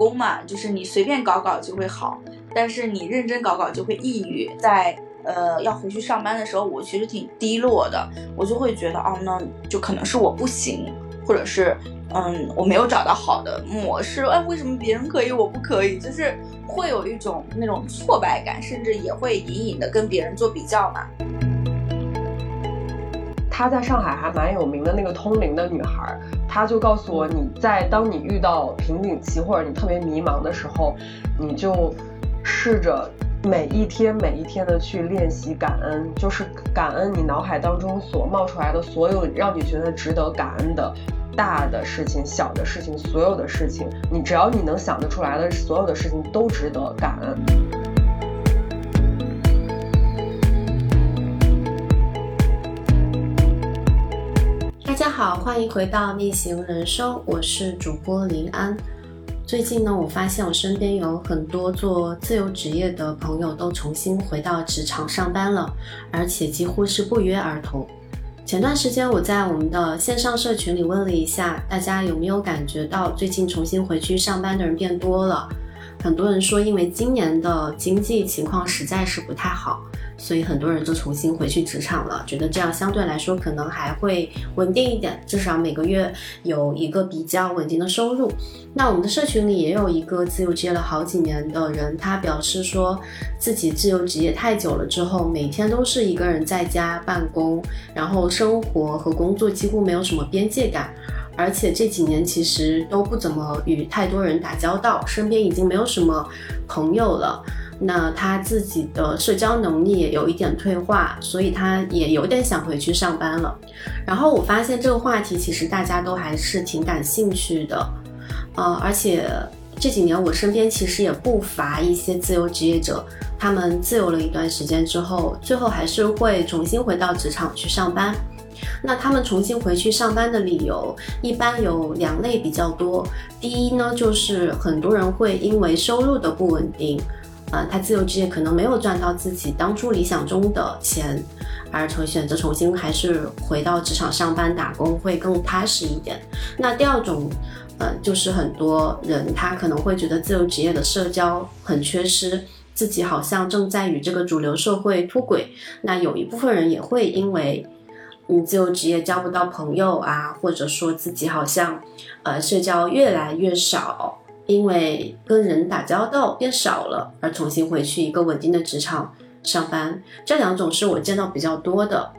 工嘛，就是你随便搞搞就会好，但是你认真搞搞就会抑郁。在呃要回去上班的时候，我其实挺低落的，我就会觉得哦，那就可能是我不行，或者是嗯我没有找到好的模式。哎，为什么别人可以我不可以？就是会有一种那种挫败感，甚至也会隐隐的跟别人做比较嘛。她在上海还蛮有名的那个通灵的女孩，他就告诉我，你在当你遇到瓶颈期或者你特别迷茫的时候，你就试着每一天每一天的去练习感恩，就是感恩你脑海当中所冒出来的所有让你觉得值得感恩的大的事情、小的事情、所有的事情，你只要你能想得出来的所有的事情都值得感恩。大家好，欢迎回到逆行人生，我是主播林安。最近呢，我发现我身边有很多做自由职业的朋友都重新回到职场上班了，而且几乎是不约而同。前段时间我在我们的线上社群里问了一下，大家有没有感觉到最近重新回去上班的人变多了？很多人说，因为今年的经济情况实在是不太好。所以很多人就重新回去职场了，觉得这样相对来说可能还会稳定一点，至少每个月有一个比较稳定的收入。那我们的社群里也有一个自由职业了好几年的人，他表示说自己自由职业太久了之后，每天都是一个人在家办公，然后生活和工作几乎没有什么边界感，而且这几年其实都不怎么与太多人打交道，身边已经没有什么朋友了。那他自己的社交能力也有一点退化，所以他也有点想回去上班了。然后我发现这个话题其实大家都还是挺感兴趣的，呃，而且这几年我身边其实也不乏一些自由职业者，他们自由了一段时间之后，最后还是会重新回到职场去上班。那他们重新回去上班的理由一般有两类比较多，第一呢，就是很多人会因为收入的不稳定。呃，他自由职业可能没有赚到自己当初理想中的钱，而从选择重新还是回到职场上班打工会更踏实一点。那第二种，呃，就是很多人他可能会觉得自由职业的社交很缺失，自己好像正在与这个主流社会脱轨。那有一部分人也会因为，你自由职业交不到朋友啊，或者说自己好像，呃，社交越来越少。因为跟人打交道变少了，而重新回去一个稳定的职场上班，这两种是我见到比较多的。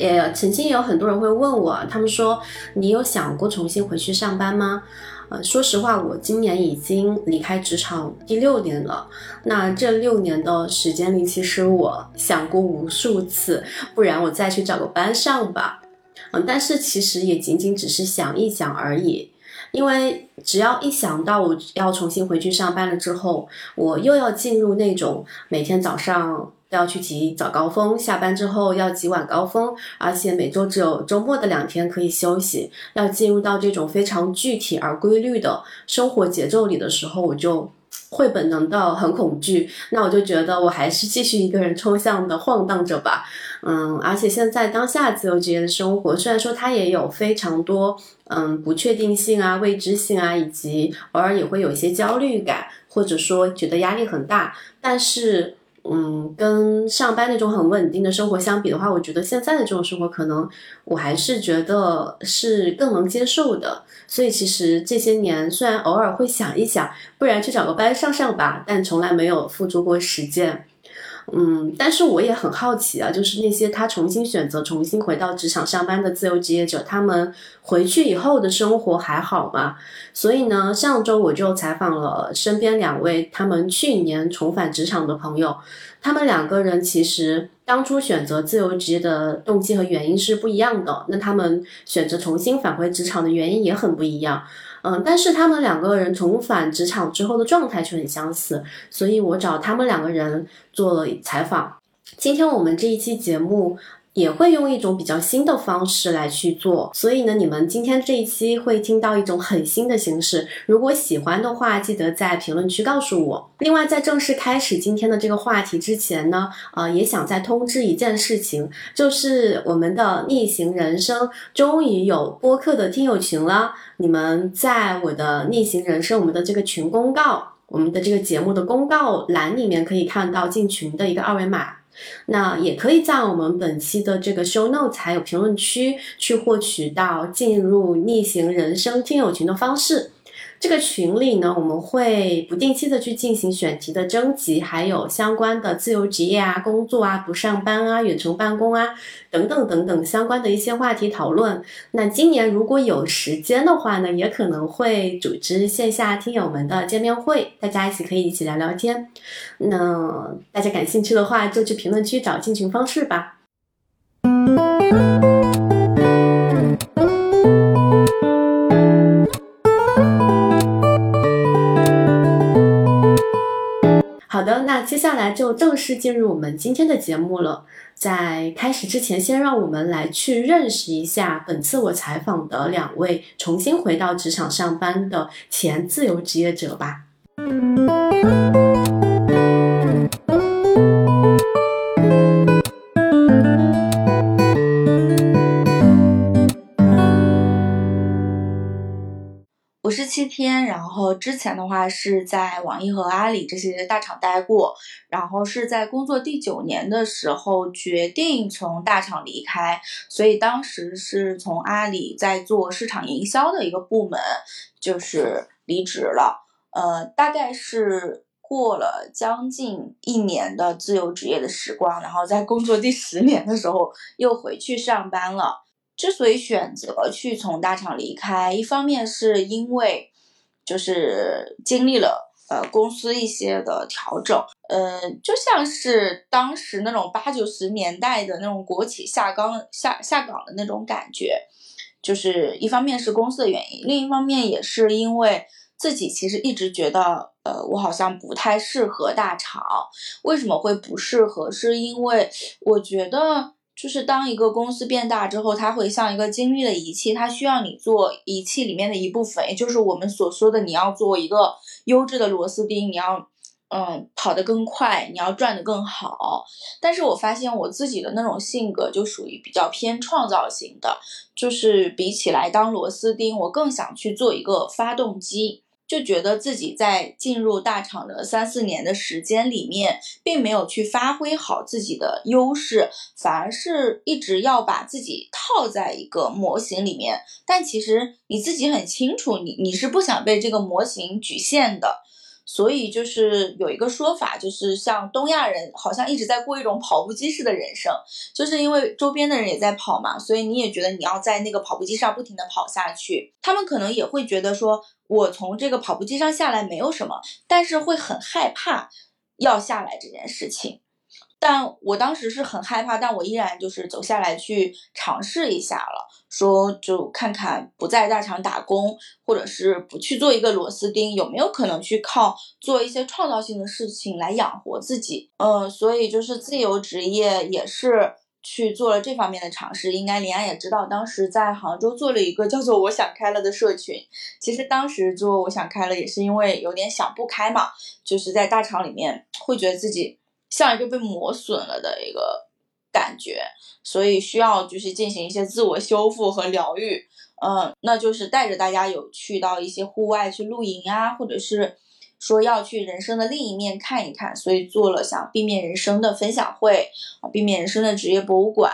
也曾经有很多人会问我，他们说你有想过重新回去上班吗？呃，说实话，我今年已经离开职场第六年了。那这六年的时间里，其实我想过无数次，不然我再去找个班上吧。嗯，但是其实也仅仅只是想一想而已。因为只要一想到我要重新回去上班了之后，我又要进入那种每天早上要去挤早高峰，下班之后要挤晚高峰，而且每周只有周末的两天可以休息，要进入到这种非常具体而规律的生活节奏里的时候，我就会本能的很恐惧。那我就觉得我还是继续一个人抽象的晃荡着吧。嗯，而且现在当下自由职业的生活，虽然说它也有非常多。嗯，不确定性啊，未知性啊，以及偶尔也会有一些焦虑感，或者说觉得压力很大。但是，嗯，跟上班那种很稳定的生活相比的话，我觉得现在的这种生活，可能我还是觉得是更能接受的。所以，其实这些年虽然偶尔会想一想，不然去找个班上上吧，但从来没有付诸过实践。嗯，但是我也很好奇啊，就是那些他重新选择、重新回到职场上班的自由职业者，他们回去以后的生活还好吗？所以呢，上周我就采访了身边两位他们去年重返职场的朋友，他们两个人其实当初选择自由职业的动机和原因是不一样的，那他们选择重新返回职场的原因也很不一样。嗯，但是他们两个人重返职场之后的状态却很相似，所以我找他们两个人做了采访。今天我们这一期节目也会用一种比较新的方式来去做，所以呢，你们今天这一期会听到一种很新的形式。如果喜欢的话，记得在评论区告诉我。另外，在正式开始今天的这个话题之前呢，呃，也想再通知一件事情，就是我们的逆行人生终于有播客的听友群了。你们在我的逆行人生我们的这个群公告，我们的这个节目的公告栏里面可以看到进群的一个二维码。那也可以在我们本期的这个 show notes 还有评论区去获取到进入逆行人生听友群的方式。这个群里呢，我们会不定期的去进行选题的征集，还有相关的自由职业啊、工作啊、不上班啊、远程办公啊等等等等相关的一些话题讨论。那今年如果有时间的话呢，也可能会组织线下听友们的见面会，大家一起可以一起聊聊天。那大家感兴趣的话，就去评论区找进群方式吧。接下来就正式进入我们今天的节目了。在开始之前，先让我们来去认识一下本次我采访的两位重新回到职场上班的前自由职业者吧。我是七天，然后之前的话是在网易和阿里这些大厂待过，然后是在工作第九年的时候决定从大厂离开，所以当时是从阿里在做市场营销的一个部门，就是离职了。呃，大概是过了将近一年的自由职业的时光，然后在工作第十年的时候又回去上班了。之所以选择去从大厂离开，一方面是因为就是经历了呃公司一些的调整，呃，就像是当时那种八九十年代的那种国企下岗下下岗的那种感觉，就是一方面是公司的原因，另一方面也是因为自己其实一直觉得，呃，我好像不太适合大厂。为什么会不适合？是因为我觉得。就是当一个公司变大之后，它会像一个精密的仪器，它需要你做仪器里面的一部分，也就是我们所说的你要做一个优质的螺丝钉，你要嗯跑得更快，你要转得更好。但是我发现我自己的那种性格就属于比较偏创造型的，就是比起来当螺丝钉，我更想去做一个发动机。就觉得自己在进入大厂的三四年的时间里面，并没有去发挥好自己的优势，反而是一直要把自己套在一个模型里面。但其实你自己很清楚，你你是不想被这个模型局限的。所以就是有一个说法，就是像东亚人好像一直在过一种跑步机式的人生，就是因为周边的人也在跑嘛，所以你也觉得你要在那个跑步机上不停的跑下去。他们可能也会觉得说，我从这个跑步机上下来没有什么，但是会很害怕要下来这件事情。但我当时是很害怕，但我依然就是走下来去尝试一下了，说就看看不在大厂打工，或者是不去做一个螺丝钉，有没有可能去靠做一些创造性的事情来养活自己。嗯，所以就是自由职业也是去做了这方面的尝试。应该林安也知道，当时在杭州做了一个叫做“我想开了”的社群。其实当时做“我想开了”也是因为有点想不开嘛，就是在大厂里面会觉得自己。像一个被磨损了的一个感觉，所以需要就是进行一些自我修复和疗愈。嗯，那就是带着大家有去到一些户外去露营啊，或者是说要去人生的另一面看一看，所以做了像避免人生的分享会，避免人生的职业博物馆。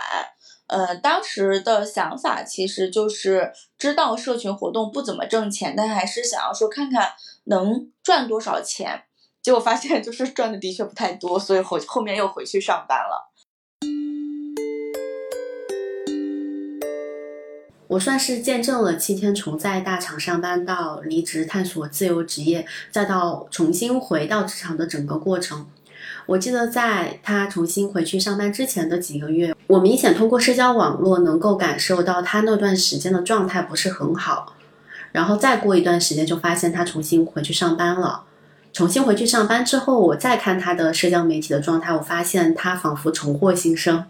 呃，当时的想法其实就是知道社群活动不怎么挣钱，但还是想要说看看能赚多少钱。结果发现就是赚的的确不太多，所以后后面又回去上班了。我算是见证了七天从在大厂上班到离职探索自由职业，再到重新回到职场的整个过程。我记得在他重新回去上班之前的几个月，我明显通过社交网络能够感受到他那段时间的状态不是很好。然后再过一段时间，就发现他重新回去上班了。重新回去上班之后，我再看他的社交媒体的状态，我发现他仿佛重获新生。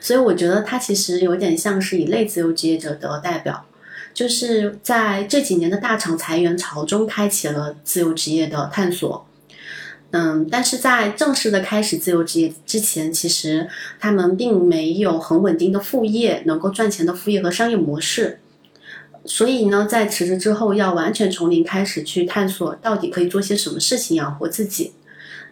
所以我觉得他其实有点像是一类自由职业者的代表，就是在这几年的大厂裁员潮中开启了自由职业的探索。嗯，但是在正式的开始自由职业之前，其实他们并没有很稳定的副业，能够赚钱的副业和商业模式。所以呢，在辞职之后，要完全从零开始去探索到底可以做些什么事情养活自己。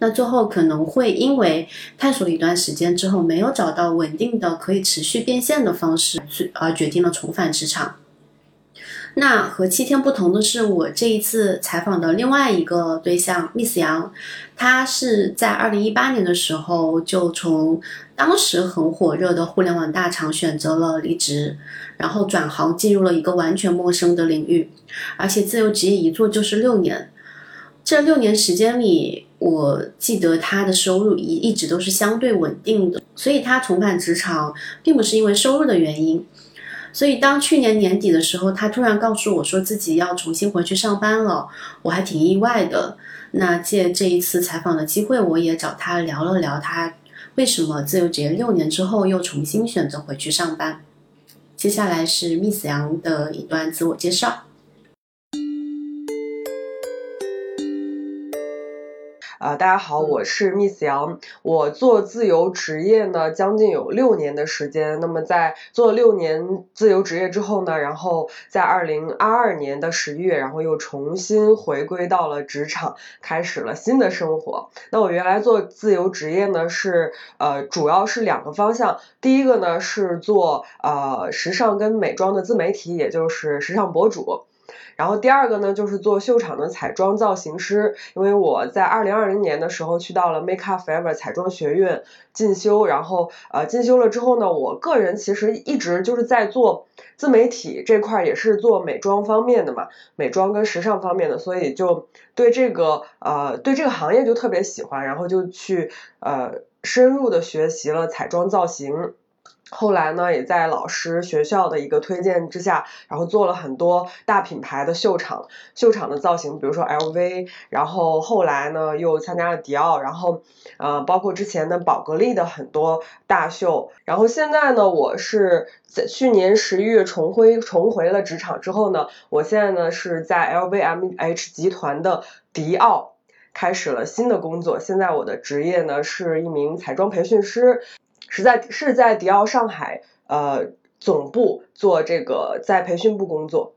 那最后可能会因为探索了一段时间之后，没有找到稳定的可以持续变现的方式，而决定了重返职场。那和七天不同的是，我这一次采访的另外一个对象 Miss 杨，他是在二零一八年的时候就从当时很火热的互联网大厂选择了离职，然后转行进入了一个完全陌生的领域，而且自由职业一做就是六年。这六年时间里，我记得他的收入一一直都是相对稳定的，所以他重返职场并不是因为收入的原因。所以，当去年年底的时候，他突然告诉我说自己要重新回去上班了，我还挺意外的。那借这一次采访的机会，我也找他聊了聊，他为什么自由职业六年之后又重新选择回去上班。接下来是 Miss 杨的一段自我介绍。啊，大家好，我是 Miss 杨。我做自由职业呢，将近有六年的时间。那么在做六年自由职业之后呢，然后在二零二二年的十一月，然后又重新回归到了职场，开始了新的生活。那我原来做自由职业呢，是呃，主要是两个方向。第一个呢是做呃时尚跟美妆的自媒体，也就是时尚博主。然后第二个呢，就是做秀场的彩妆造型师，因为我在二零二零年的时候去到了 Make Up Forever 彩妆学院进修，然后呃进修了之后呢，我个人其实一直就是在做自媒体这块，也是做美妆方面的嘛，美妆跟时尚方面的，所以就对这个呃对这个行业就特别喜欢，然后就去呃深入的学习了彩妆造型。后来呢，也在老师学校的一个推荐之下，然后做了很多大品牌的秀场，秀场的造型，比如说 LV，然后后来呢又参加了迪奥，然后呃包括之前的宝格丽的很多大秀，然后现在呢，我是在去年十一月重回重回了职场之后呢，我现在呢是在 LVMH 集团的迪奥开始了新的工作，现在我的职业呢是一名彩妆培训师。是在是在迪奥上海呃总部做这个在培训部工作，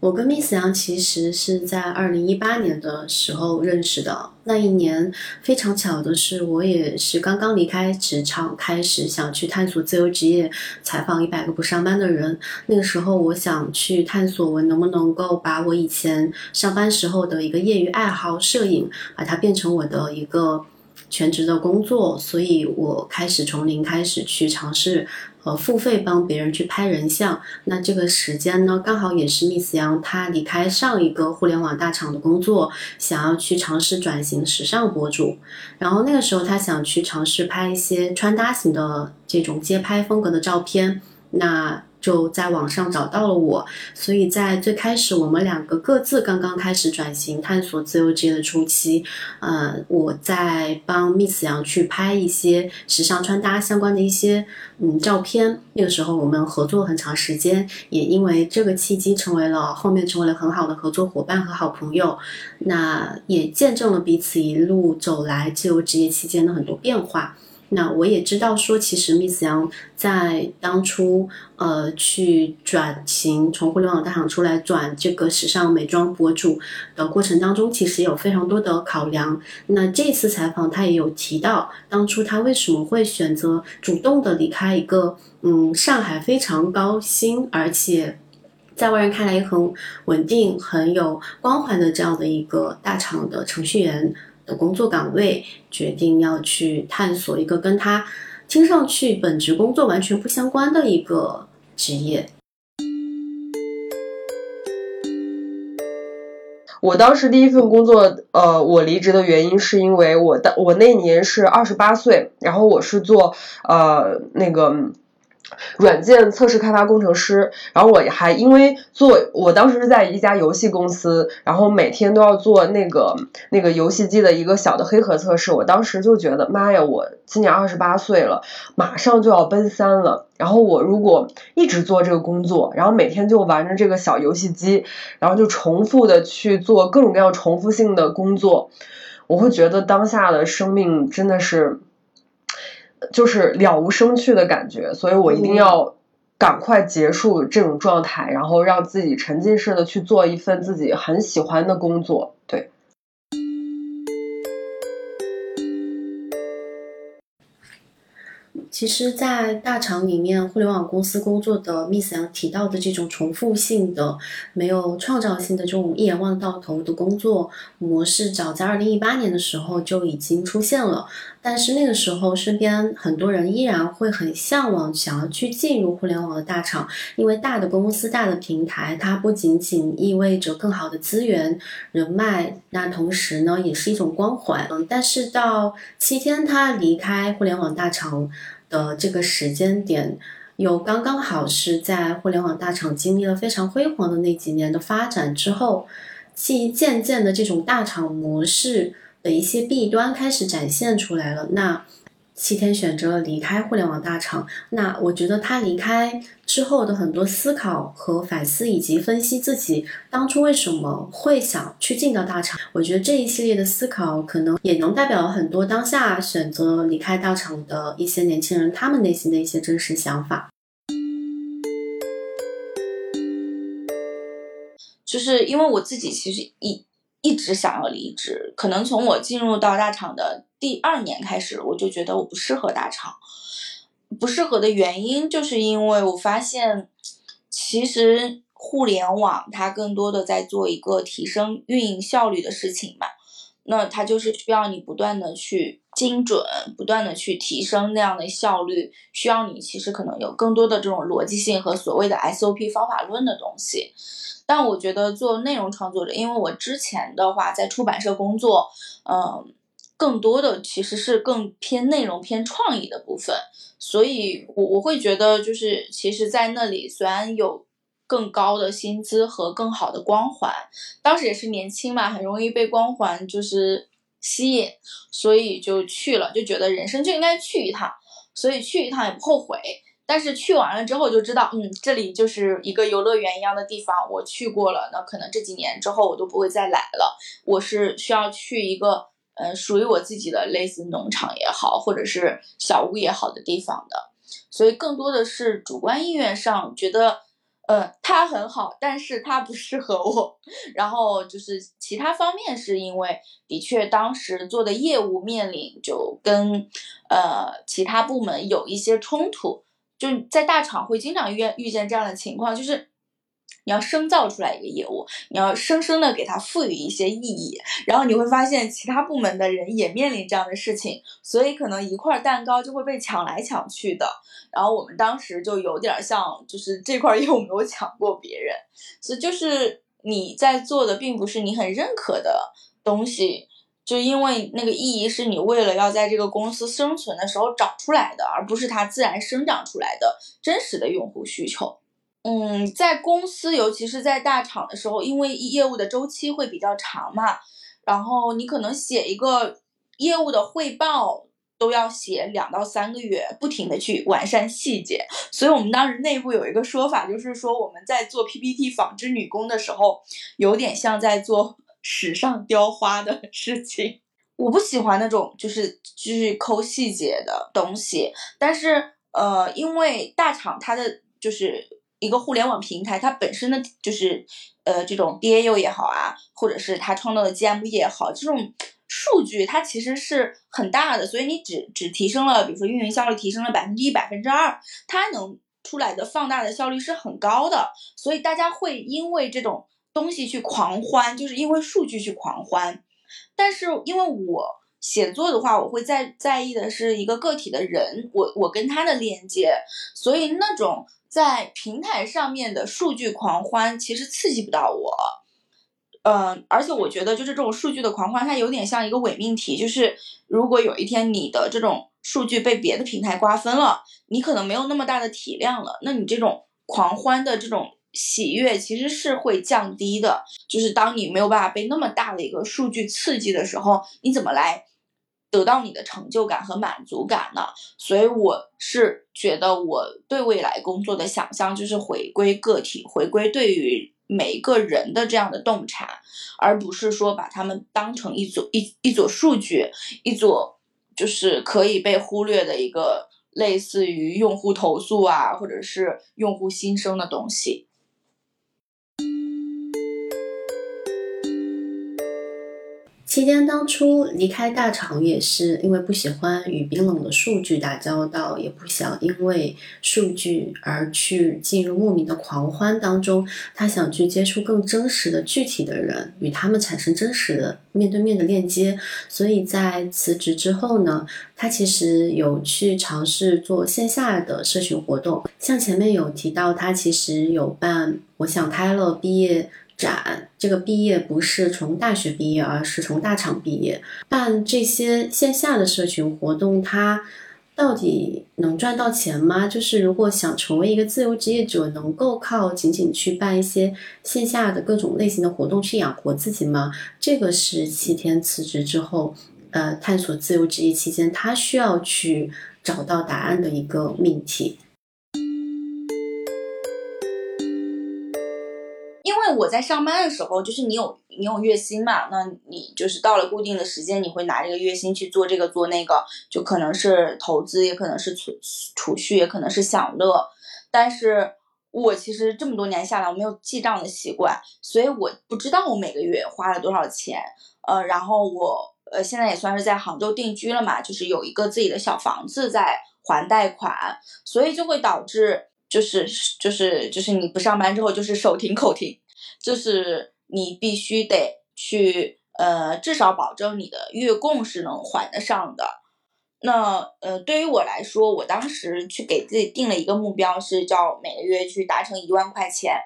我跟 Miss 杨其实是在二零一八年的时候认识的。那一年非常巧的是，我也是刚刚离开职场，开始想去探索自由职业，采访一百个不上班的人。那个时候，我想去探索我能不能够把我以前上班时候的一个业余爱好——摄影，把它变成我的一个全职的工作。所以我开始从零开始去尝试。呃，付费帮别人去拍人像，那这个时间呢，刚好也是 Miss 杨她离开上一个互联网大厂的工作，想要去尝试转型时尚博主。然后那个时候，她想去尝试拍一些穿搭型的这种街拍风格的照片。那就在网上找到了我，所以在最开始我们两个各自刚刚开始转型探索自由职业的初期，呃，我在帮 Miss 杨去拍一些时尚穿搭相关的一些嗯照片。那个时候我们合作很长时间，也因为这个契机成为了后面成为了很好的合作伙伴和好朋友。那也见证了彼此一路走来自由职业期间的很多变化。那我也知道，说其实 Miss 杨在当初呃去转型，从互联网大厂出来转这个时尚美妆博主的过程当中，其实有非常多的考量。那这次采访他也有提到，当初他为什么会选择主动的离开一个嗯上海非常高薪，而且在外人看来也很稳定、很有光环的这样的一个大厂的程序员。工作岗位，决定要去探索一个跟他听上去本职工作完全不相关的一个职业。我当时第一份工作，呃，我离职的原因是因为我的我那年是二十八岁，然后我是做呃那个软件测试开发工程师，然后我还因为做，我当时是在一家游戏公司，然后每天都要做那个那个游戏机的一个小的黑盒测试。我当时就觉得，妈呀，我今年二十八岁了，马上就要奔三了。然后我如果一直做这个工作，然后每天就玩着这个小游戏机，然后就重复的去做各种各样重复性的工作，我会觉得当下的生命真的是。就是了无生趣的感觉，所以我一定要赶快结束这种状态，然后让自己沉浸式的去做一份自己很喜欢的工作。对。其实，在大厂里面，互联网公司工作的 Miss 杨提到的这种重复性的、没有创造性的这种一眼望到头的工作模式，早在二零一八年的时候就已经出现了。但是那个时候，身边很多人依然会很向往，想要去进入互联网的大厂，因为大的公司、大的平台，它不仅仅意味着更好的资源、人脉，那同时呢，也是一种光环。嗯，但是到七天他离开互联网大厂。的这个时间点，又刚刚好是在互联网大厂经历了非常辉煌的那几年的发展之后，其渐渐的这种大厂模式的一些弊端开始展现出来了。那。七天选择了离开互联网大厂，那我觉得他离开之后的很多思考和反思，以及分析自己当初为什么会想去进到大厂，我觉得这一系列的思考可能也能代表很多当下选择离开大厂的一些年轻人他们内心的一些真实想法。就是因为我自己其实一一直想要离职，可能从我进入到大厂的。第二年开始，我就觉得我不适合大厂。不适合的原因，就是因为我发现，其实互联网它更多的在做一个提升运营效率的事情嘛。那它就是需要你不断的去精准，不断的去提升那样的效率，需要你其实可能有更多的这种逻辑性和所谓的 SOP 方法论的东西。但我觉得做内容创作者，因为我之前的话在出版社工作，嗯。更多的其实是更偏内容、偏创意的部分，所以我我会觉得，就是其实，在那里虽然有更高的薪资和更好的光环，当时也是年轻嘛，很容易被光环就是吸引，所以就去了，就觉得人生就应该去一趟，所以去一趟也不后悔。但是去完了之后就知道，嗯，这里就是一个游乐园一样的地方，我去过了，那可能这几年之后我都不会再来了。我是需要去一个。嗯，属于我自己的类似农场也好，或者是小屋也好的地方的，所以更多的是主观意愿上觉得，呃，它很好，但是它不适合我。然后就是其他方面是因为的确当时做的业务面临就跟呃其他部门有一些冲突，就在大厂会经常遇遇见这样的情况，就是。你要生造出来一个业务，你要生生的给它赋予一些意义，然后你会发现其他部门的人也面临这样的事情，所以可能一块蛋糕就会被抢来抢去的。然后我们当时就有点像，就是这块业务没有抢过别人，所以就是你在做的并不是你很认可的东西，就因为那个意义是你为了要在这个公司生存的时候找出来的，而不是它自然生长出来的真实的用户需求。嗯，在公司，尤其是在大厂的时候，因为业务的周期会比较长嘛，然后你可能写一个业务的汇报都要写两到三个月，不停的去完善细节。所以我们当时内部有一个说法，就是说我们在做 PPT 纺织女工的时候，有点像在做史上雕花的 事情。我不喜欢那种就是去抠细节的东西，但是呃，因为大厂它的就是。一个互联网平台，它本身的就是，呃，这种 DAU 也好啊，或者是它创造的 GMV 也好，这种数据它其实是很大的，所以你只只提升了，比如说运营效率提升了百分之一、百分之二，它能出来的放大的效率是很高的，所以大家会因为这种东西去狂欢，就是因为数据去狂欢。但是因为我写作的话，我会在在意的是一个个体的人，我我跟他的链接，所以那种。在平台上面的数据狂欢其实刺激不到我，嗯，而且我觉得就是这种数据的狂欢，它有点像一个伪命题，就是如果有一天你的这种数据被别的平台瓜分了，你可能没有那么大的体量了，那你这种狂欢的这种喜悦其实是会降低的。就是当你没有办法被那么大的一个数据刺激的时候，你怎么来得到你的成就感和满足感呢？所以我是觉得我对未来工作的想象就是回归个体，回归对于每一个人的这样的洞察，而不是说把他们当成一组一一组数据，一组。就是可以被忽略的一个类似于用户投诉啊，或者是用户心声的东西。期间当初离开大厂也是因为不喜欢与冰冷的数据打交道，也不想因为数据而去进入莫名的狂欢当中。他想去接触更真实的具体的人，与他们产生真实的面对面的链接。所以在辞职之后呢，他其实有去尝试做线下的社群活动。像前面有提到，他其实有办“我想开了”毕业。展这个毕业不是从大学毕业，而是从大厂毕业。办这些线下的社群活动，它到底能赚到钱吗？就是如果想成为一个自由职业者，能够靠仅仅去办一些线下的各种类型的活动去养活自己吗？这个是七天辞职之后，呃，探索自由职业期间，他需要去找到答案的一个命题。我在上班的时候，就是你有你有月薪嘛，那你就是到了固定的时间，你会拿这个月薪去做这个做那个，就可能是投资，也可能是储储蓄，也可能是享乐。但是我其实这么多年下来，我没有记账的习惯，所以我不知道我每个月花了多少钱。呃，然后我呃现在也算是在杭州定居了嘛，就是有一个自己的小房子在还贷款，所以就会导致就是就是就是你不上班之后就是手停口停。就是你必须得去，呃，至少保证你的月供是能还得上的。那，呃，对于我来说，我当时去给自己定了一个目标，是叫每个月去达成一万块钱。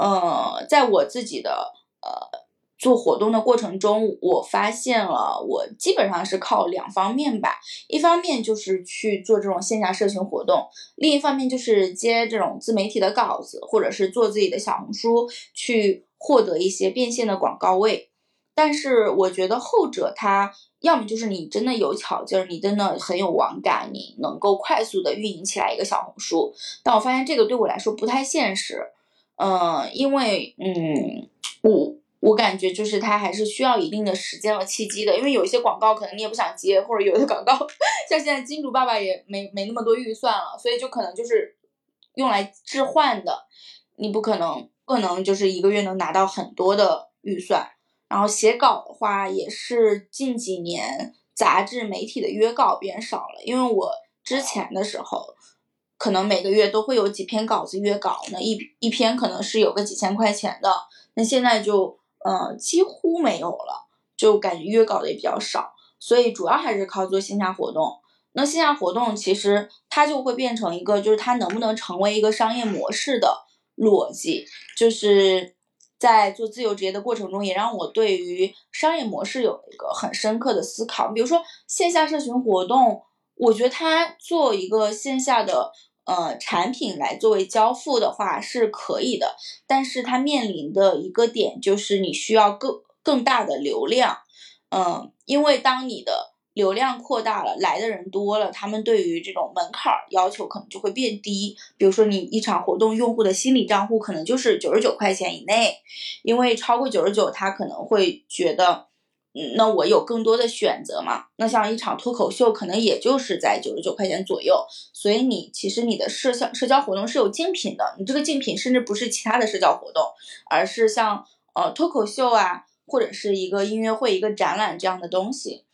嗯，在我自己的，呃。做活动的过程中，我发现了我基本上是靠两方面吧，一方面就是去做这种线下社群活动，另一方面就是接这种自媒体的稿子，或者是做自己的小红书，去获得一些变现的广告位。但是我觉得后者它要么就是你真的有巧劲儿，你真的很有网感，你能够快速的运营起来一个小红书。但我发现这个对我来说不太现实，嗯，因为嗯我。我感觉就是它还是需要一定的时间和契机的，因为有一些广告可能你也不想接，或者有的广告像现在金主爸爸也没没那么多预算了，所以就可能就是用来置换的，你不可能不可能就是一个月能拿到很多的预算。然后写稿的话，也是近几年杂志媒体的约稿变少了，因为我之前的时候可能每个月都会有几篇稿子约稿，那一一篇可能是有个几千块钱的，那现在就。嗯，几乎没有了，就感觉约稿的也比较少，所以主要还是靠做线下活动。那线下活动其实它就会变成一个，就是它能不能成为一个商业模式的逻辑，就是在做自由职业的过程中，也让我对于商业模式有一个很深刻的思考。比如说线下社群活动，我觉得它做一个线下的。呃，产品来作为交付的话是可以的，但是它面临的一个点就是你需要更更大的流量，嗯，因为当你的流量扩大了，来的人多了，他们对于这种门槛要求可能就会变低。比如说你一场活动用户的心理账户可能就是九十九块钱以内，因为超过九十九，他可能会觉得。嗯，那我有更多的选择嘛？那像一场脱口秀，可能也就是在九十九块钱左右。所以你其实你的社交社交活动是有竞品的，你这个竞品甚至不是其他的社交活动，而是像呃脱口秀啊，或者是一个音乐会、一个展览这样的东西。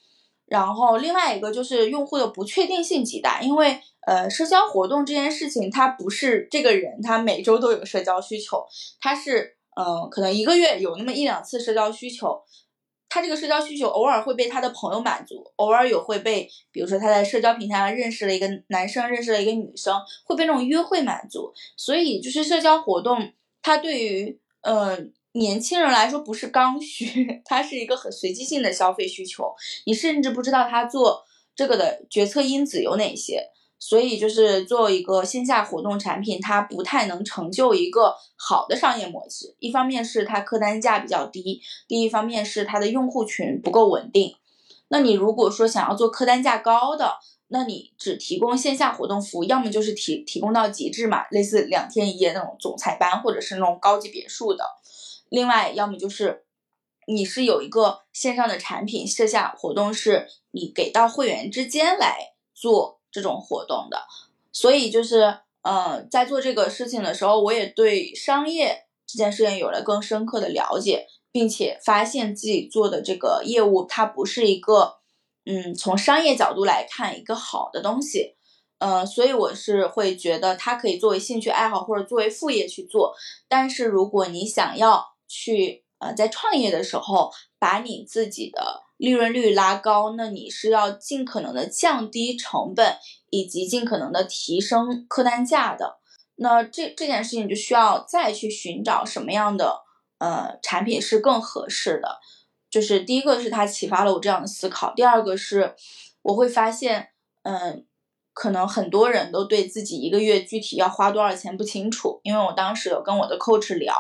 然后另外一个就是用户的不确定性极大，因为呃社交活动这件事情，它不是这个人他每周都有社交需求，他是嗯可能一个月有那么一两次社交需求。他这个社交需求偶尔会被他的朋友满足，偶尔有会被，比如说他在社交平台上认识了一个男生，认识了一个女生，会被那种约会满足。所以就是社交活动，它对于呃年轻人来说不是刚需，它是一个很随机性的消费需求。你甚至不知道他做这个的决策因子有哪些。所以就是做一个线下活动产品，它不太能成就一个好的商业模式。一方面是它客单价比较低，另一方面是它的用户群不够稳定。那你如果说想要做客单价高的，那你只提供线下活动服务，要么就是提提供到极致嘛，类似两天一夜那种总裁班，或者是那种高级别墅的。另外，要么就是你是有一个线上的产品，线下活动是你给到会员之间来做这种活动的。所以就是，呃，在做这个事情的时候，我也对商业这件事情有了更深刻的了解，并且发现自己做的这个业务，它不是一个。嗯，从商业角度来看，一个好的东西，呃，所以我是会觉得它可以作为兴趣爱好或者作为副业去做。但是如果你想要去呃在创业的时候把你自己的利润率拉高，那你是要尽可能的降低成本，以及尽可能的提升客单价的。那这这件事情就需要再去寻找什么样的呃产品是更合适的。就是第一个是他启发了我这样的思考，第二个是我会发现，嗯，可能很多人都对自己一个月具体要花多少钱不清楚，因为我当时有跟我的 coach 聊，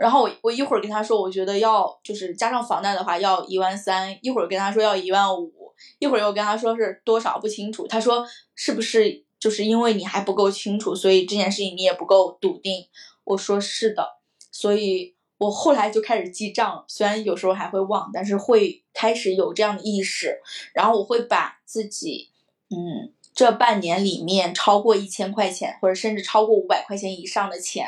然后我我一会儿跟他说，我觉得要就是加上房贷的话要一万三，一会儿跟他说要一万五，一会儿又跟他说是多少不清楚，他说是不是就是因为你还不够清楚，所以这件事情你也不够笃定，我说是的，所以。我后来就开始记账，虽然有时候还会忘，但是会开始有这样的意识。然后我会把自己，嗯，这半年里面超过一千块钱，或者甚至超过五百块钱以上的钱，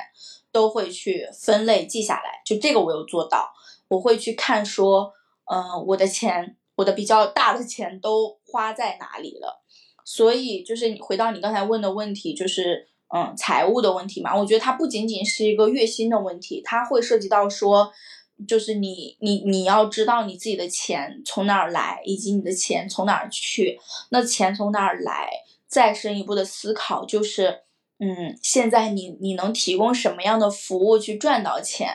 都会去分类记下来。就这个我有做到，我会去看说，嗯，我的钱，我的比较大的钱都花在哪里了。所以就是你回到你刚才问的问题，就是。嗯，财务的问题嘛，我觉得它不仅仅是一个月薪的问题，它会涉及到说，就是你你你要知道你自己的钱从哪儿来，以及你的钱从哪儿去。那钱从哪儿来？再深一步的思考就是，嗯，现在你你能提供什么样的服务去赚到钱？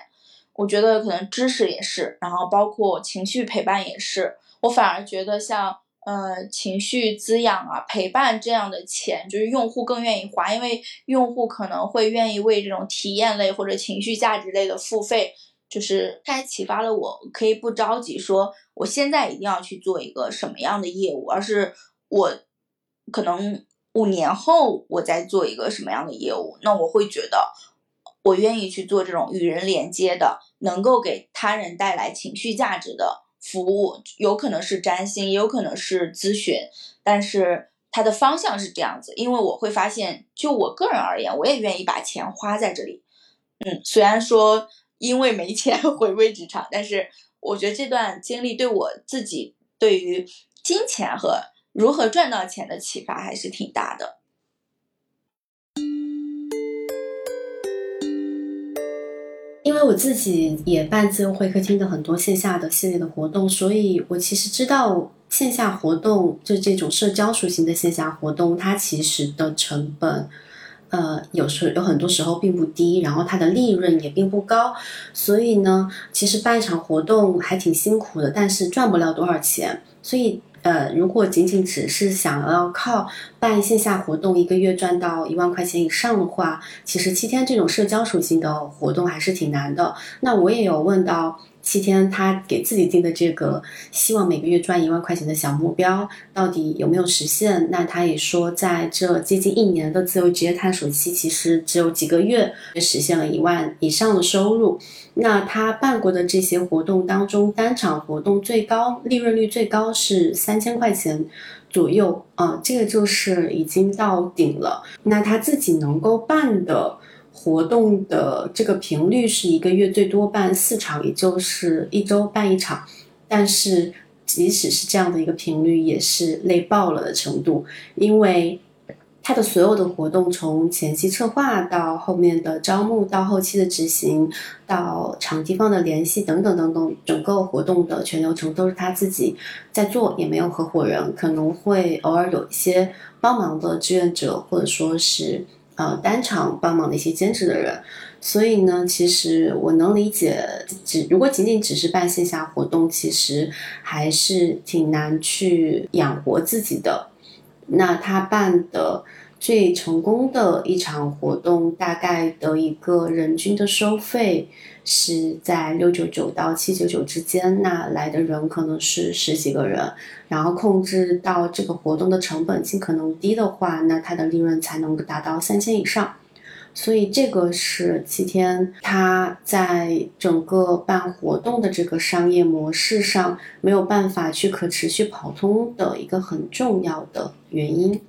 我觉得可能知识也是，然后包括情绪陪伴也是。我反而觉得像。呃，情绪滋养啊，陪伴这样的钱，就是用户更愿意花，因为用户可能会愿意为这种体验类或者情绪价值类的付费。就是它启发了我，可以不着急说我现在一定要去做一个什么样的业务，而是我可能五年后我再做一个什么样的业务。那我会觉得，我愿意去做这种与人连接的，能够给他人带来情绪价值的。服务有可能是占星，也有可能是咨询，但是它的方向是这样子。因为我会发现，就我个人而言，我也愿意把钱花在这里。嗯，虽然说因为没钱 回归职场，但是我觉得这段经历对我自己对于金钱和如何赚到钱的启发还是挺大的。因为我自己也办自由会客厅的很多线下的系列的活动，所以我其实知道线下活动就这种社交属性的线下活动，它其实的成本，呃，有时有很多时候并不低，然后它的利润也并不高，所以呢，其实办一场活动还挺辛苦的，但是赚不了多少钱，所以。呃，如果仅仅只是想要靠办线下活动一个月赚到一万块钱以上的话，其实七天这种社交属性的活动还是挺难的。那我也有问到。七天，他给自己定的这个希望每个月赚一万块钱的小目标，到底有没有实现？那他也说，在这接近一年的自由职业探索期，其实只有几个月就实现了一万以上的收入。那他办过的这些活动当中，单场活动最高利润率最高是三千块钱左右啊，这个就是已经到顶了。那他自己能够办的。活动的这个频率是一个月最多办四场，也就是一周办一场。但是即使是这样的一个频率，也是累爆了的程度，因为他的所有的活动，从前期策划到后面的招募，到后期的执行，到场地方的联系等等等等，整个活动的全流程都是他自己在做，也没有合伙人，可能会偶尔有一些帮忙的志愿者，或者说是。呃，单场帮忙的一些兼职的人，所以呢，其实我能理解，只如果仅仅只是办线下活动，其实还是挺难去养活自己的。那他办的最成功的一场活动，大概的一个人均的收费是在六九九到七九九之间，那来的人可能是十几个人，然后控制到这个活动的成本尽可能低的话，那它的利润才能达到三千以上。所以这个是七天，它在整个办活动的这个商业模式上没有办法去可持续跑通的一个很重要的原因。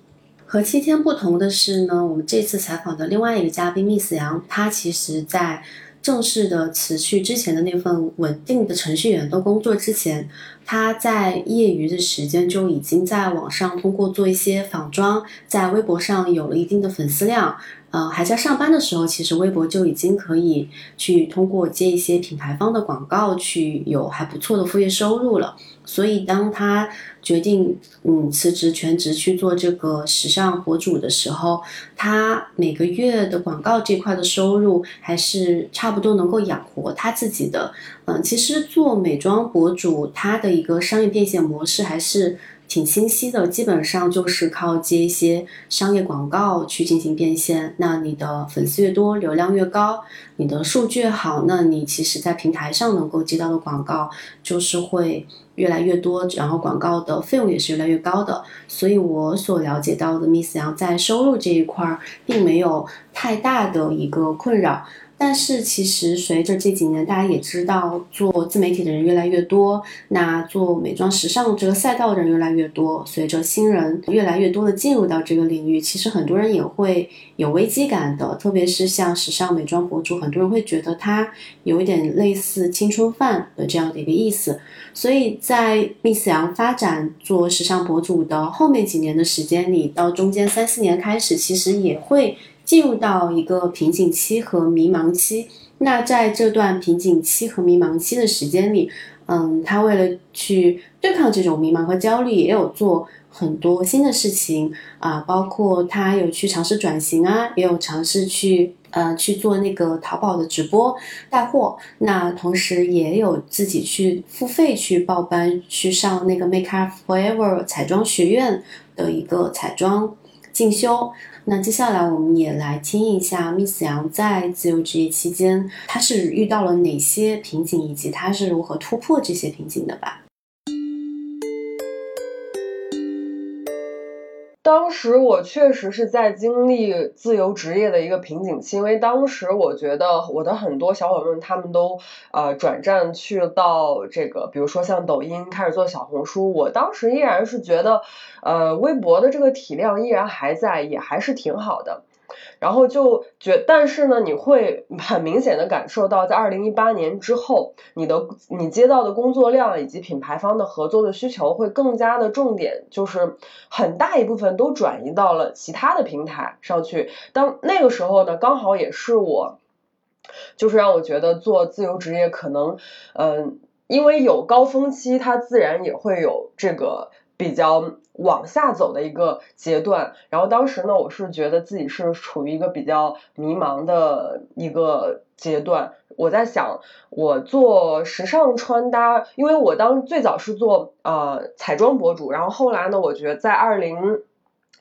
和七天不同的是呢，我们这次采访的另外一个嘉宾 Miss 杨，他其实在正式的辞去之前的那份稳定的程序员的工作之前，他在业余的时间就已经在网上通过做一些仿妆，在微博上有了一定的粉丝量。呃，还在上班的时候，其实微博就已经可以去通过接一些品牌方的广告，去有还不错的副业收入了。所以，当他决定嗯辞职全职去做这个时尚博主的时候，他每个月的广告这块的收入还是差不多能够养活他自己的。嗯，其实做美妆博主，他的一个商业变现模式还是。挺清晰的，基本上就是靠接一些商业广告去进行变现。那你的粉丝越多，流量越高，你的数据越好，那你其实在平台上能够接到的广告就是会越来越多，然后广告的费用也是越来越高的。所以我所了解到的，Miss 杨在收入这一块并没有太大的一个困扰。但是其实随着这几年，大家也知道做自媒体的人越来越多，那做美妆时尚这个赛道的人越来越多，随着新人越来越多的进入到这个领域，其实很多人也会有危机感的。特别是像时尚美妆博主，很多人会觉得它有一点类似青春饭的这样的一个意思。所以在 Miss 杨发展做时尚博主的后面几年的时间里，到中间三四年开始，其实也会。进入到一个瓶颈期和迷茫期，那在这段瓶颈期和迷茫期的时间里，嗯，他为了去对抗这种迷茫和焦虑，也有做很多新的事情啊，包括他有去尝试转型啊，也有尝试去呃去做那个淘宝的直播带货，那同时也有自己去付费去报班去上那个 Make Up Forever 彩妆学院的一个彩妆进修。那接下来我们也来听一下 Miss 杨在自由职业期间，她是遇到了哪些瓶颈，以及她是如何突破这些瓶颈的吧。当时我确实是在经历自由职业的一个瓶颈期，因为当时我觉得我的很多小伙伴他们都呃转战去到这个，比如说像抖音开始做小红书，我当时依然是觉得呃微博的这个体量依然还在，也还是挺好的。然后就觉，但是呢，你会 很明显的感受到，在二零一八年之后，你的你接到的工作量以及品牌方的合作的需求会更加的重点，就是很大一部分都转移到了其他的平台上去。当那个时候呢，刚好也是我，就是让我觉得做自由职业可能，嗯，因为有高峰期，它自然也会有这个。比较往下走的一个阶段，然后当时呢，我是觉得自己是处于一个比较迷茫的一个阶段。我在想，我做时尚穿搭，因为我当最早是做呃彩妆博主，然后后来呢，我觉得在二零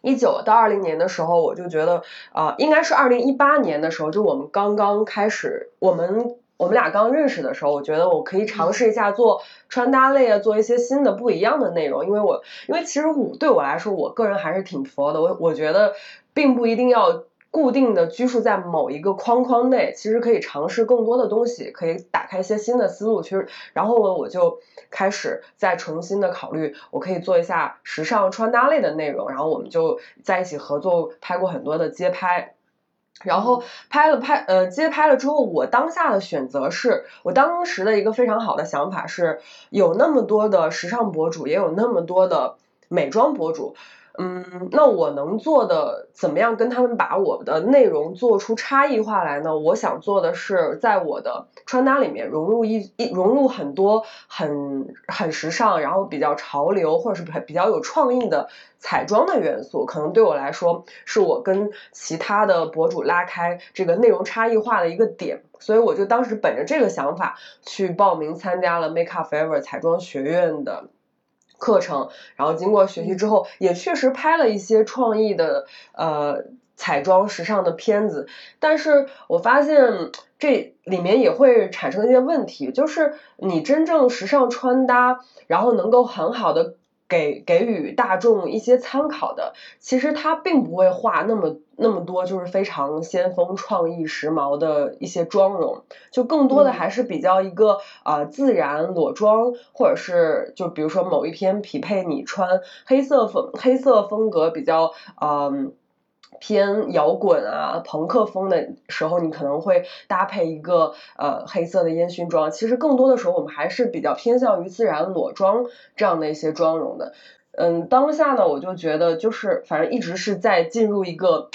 一九到二零年的时候，我就觉得啊，应该是二零一八年的时候，就我们刚刚开始，我们。我们俩刚认识的时候，我觉得我可以尝试一下做穿搭类啊，做一些新的不一样的内容。因为我，因为其实我对我来说，我个人还是挺佛的。我我觉得并不一定要固定的拘束在某一个框框内，其实可以尝试更多的东西，可以打开一些新的思路。其实，然后呢，我就开始再重新的考虑，我可以做一下时尚穿搭类的内容。然后我们就在一起合作，拍过很多的街拍。然后拍了拍，呃，接拍了之后，我当下的选择是，我当时的一个非常好的想法是，有那么多的时尚博主，也有那么多的美妆博主，嗯，那我能做的怎么样跟他们把我的内容做出差异化来呢？我想做的是在我的穿搭里面融入一一融入很多很很时尚，然后比较潮流或者是比较有创意的彩妆的元素，可能对我来说是我跟其他的博主拉开这个内容差异化的一个点。所以我就当时本着这个想法去报名参加了 Make Up Forever 彩妆学院的。课程，然后经过学习之后，也确实拍了一些创意的呃彩妆时尚的片子，但是我发现这里面也会产生一些问题，就是你真正时尚穿搭，然后能够很好的。给给予大众一些参考的，其实他并不会画那么那么多，就是非常先锋、创意、时髦的一些妆容，就更多的还是比较一个呃自然裸妆，或者是就比如说某一篇匹配你穿黑色风黑色风格比较嗯。偏摇滚啊、朋克风的时候，你可能会搭配一个呃黑色的烟熏妆。其实更多的时候，我们还是比较偏向于自然裸妆这样的一些妆容的。嗯，当下呢，我就觉得就是反正一直是在进入一个。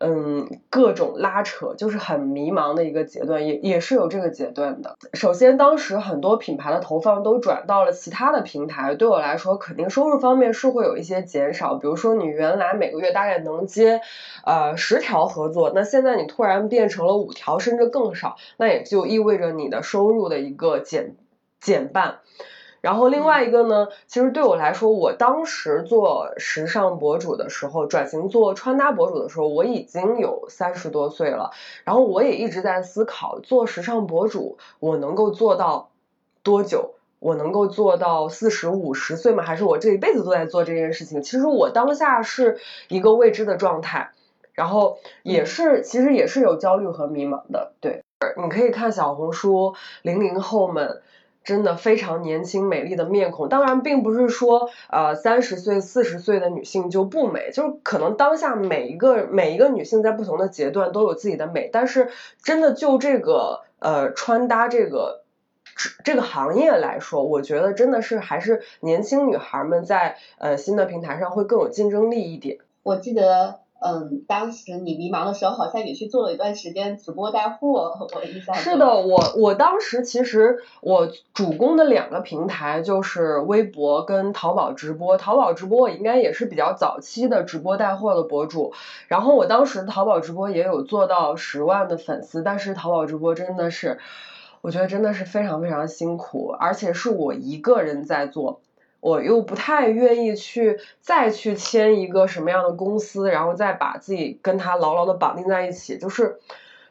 嗯，各种拉扯，就是很迷茫的一个阶段，也也是有这个阶段的。首先，当时很多品牌的投放都转到了其他的平台，对我来说，肯定收入方面是会有一些减少。比如说，你原来每个月大概能接呃十条合作，那现在你突然变成了五条，甚至更少，那也就意味着你的收入的一个减减半。然后另外一个呢，其实对我来说，我当时做时尚博主的时候，转型做穿搭博主的时候，我已经有三十多岁了。然后我也一直在思考，做时尚博主我能够做到多久？我能够做到四十五十岁吗？还是我这一辈子都在做这件事情？其实我当下是一个未知的状态，然后也是其实也是有焦虑和迷茫的。对，你可以看小红书零零后们。真的非常年轻美丽的面孔，当然并不是说呃三十岁四十岁的女性就不美，就是可能当下每一个每一个女性在不同的阶段都有自己的美，但是真的就这个呃穿搭这个这个行业来说，我觉得真的是还是年轻女孩们在呃新的平台上会更有竞争力一点。我记得。嗯，当时你迷茫的时候，好像也去做了一段时间直播带货，我印象是的，我我当时其实我主攻的两个平台就是微博跟淘宝直播。淘宝直播我应该也是比较早期的直播带货的博主，然后我当时淘宝直播也有做到十万的粉丝，但是淘宝直播真的是，我觉得真的是非常非常辛苦，而且是我一个人在做。我又不太愿意去再去签一个什么样的公司，然后再把自己跟他牢牢的绑定在一起，就是，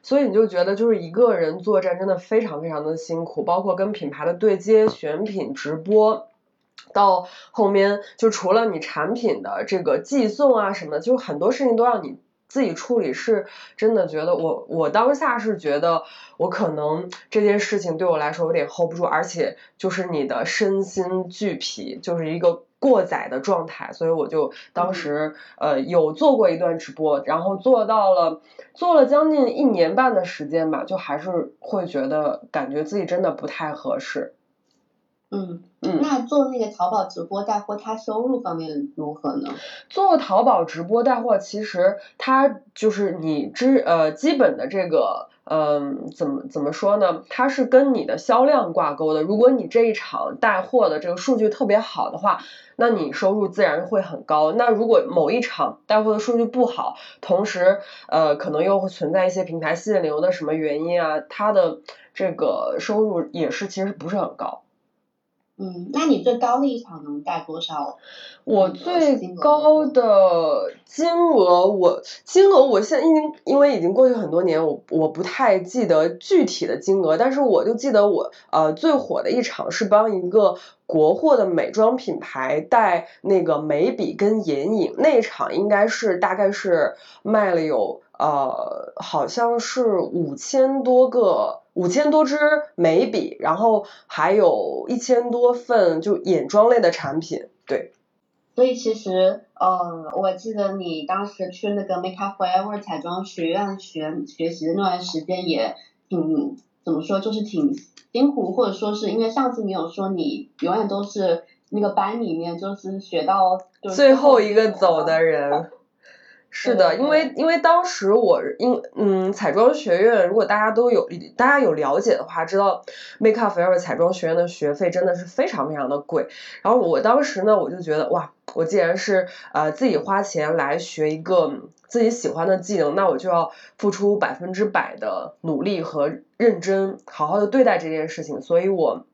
所以你就觉得就是一个人作战真的非常非常的辛苦，包括跟品牌的对接、选品、直播，到后面就除了你产品的这个寄送啊什么的，就很多事情都要你。自己处理是真的觉得我我当下是觉得我可能这件事情对我来说有点 hold 不住，而且就是你的身心俱疲，就是一个过载的状态，所以我就当时呃有做过一段直播，然后做到了做了将近一年半的时间吧，就还是会觉得感觉自己真的不太合适。嗯嗯，那做那个淘宝直播带货，它收入方面如何呢？做淘宝直播带货，其实它就是你之呃基本的这个嗯怎么怎么说呢？它是跟你的销量挂钩的。如果你这一场带货的这个数据特别好的话，那你收入自然会很高。那如果某一场带货的数据不好，同时呃可能又会存在一些平台限流的什么原因啊，它的这个收入也是其实不是很高。嗯，那你最高的一场能带多少？我最高的金额，我金额，我现在因为因为已经过去很多年，我我不太记得具体的金额，但是我就记得我呃最火的一场是帮一个国货的美妆品牌带那个眉笔跟眼影，那场应该是大概是卖了有呃好像是五千多个。五千多支眉笔，然后还有一千多份就眼妆类的产品，对。所以其实，呃，我记得你当时去那个 Make Up Forever 彩妆学院学学习的那段时间也挺怎么说，就是挺辛苦，或者说是因为上次你有说你永远都是那个班里面，就是学到最后一个走的人。是的，因为因为当时我因嗯彩妆学院，如果大家都有大家有了解的话，知道 Make Up Forever 彩妆学院的学费真的是非常非常的贵。然后我当时呢，我就觉得哇，我既然是呃自己花钱来学一个自己喜欢的技能，那我就要付出百分之百的努力和认真，好好的对待这件事情。所以我。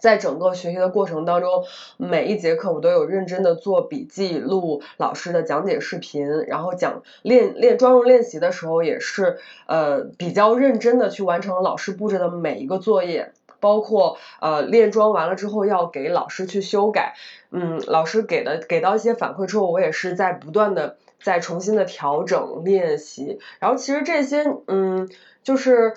在整个学习的过程当中，每一节课我都有认真的做笔记、录老师的讲解视频，然后讲练练妆容练习的时候也是呃比较认真的去完成老师布置的每一个作业，包括呃练妆完了之后要给老师去修改，嗯，老师给的给到一些反馈之后，我也是在不断的在重新的调整练习，然后其实这些嗯就是。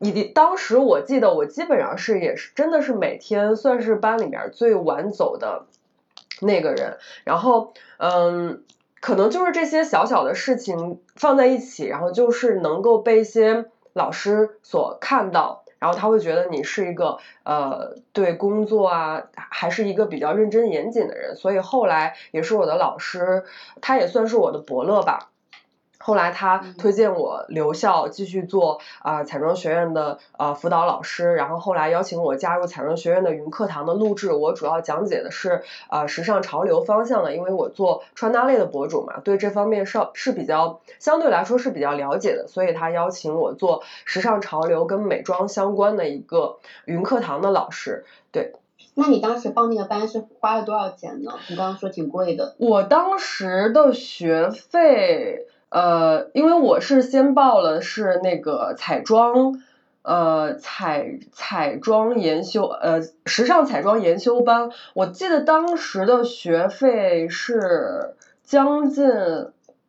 你当时我记得，我基本上是也是真的是每天算是班里面最晚走的那个人。然后，嗯，可能就是这些小小的事情放在一起，然后就是能够被一些老师所看到，然后他会觉得你是一个呃对工作啊还是一个比较认真严谨的人。所以后来也是我的老师，他也算是我的伯乐吧。后来他推荐我留校继续做啊彩妆学院的呃辅导老师，然后后来邀请我加入彩妆学院的云课堂的录制，我主要讲解的是呃时尚潮流方向的，因为我做穿搭类的博主嘛，对这方面是是比较相对来说是比较了解的，所以他邀请我做时尚潮流跟美妆相关的一个云课堂的老师。对，那你当时报那个班是花了多少钱呢？你刚刚说挺贵的。我当时的学费。呃，因为我是先报了是那个彩妆，呃彩彩妆研修，呃时尚彩妆研修班，我记得当时的学费是将近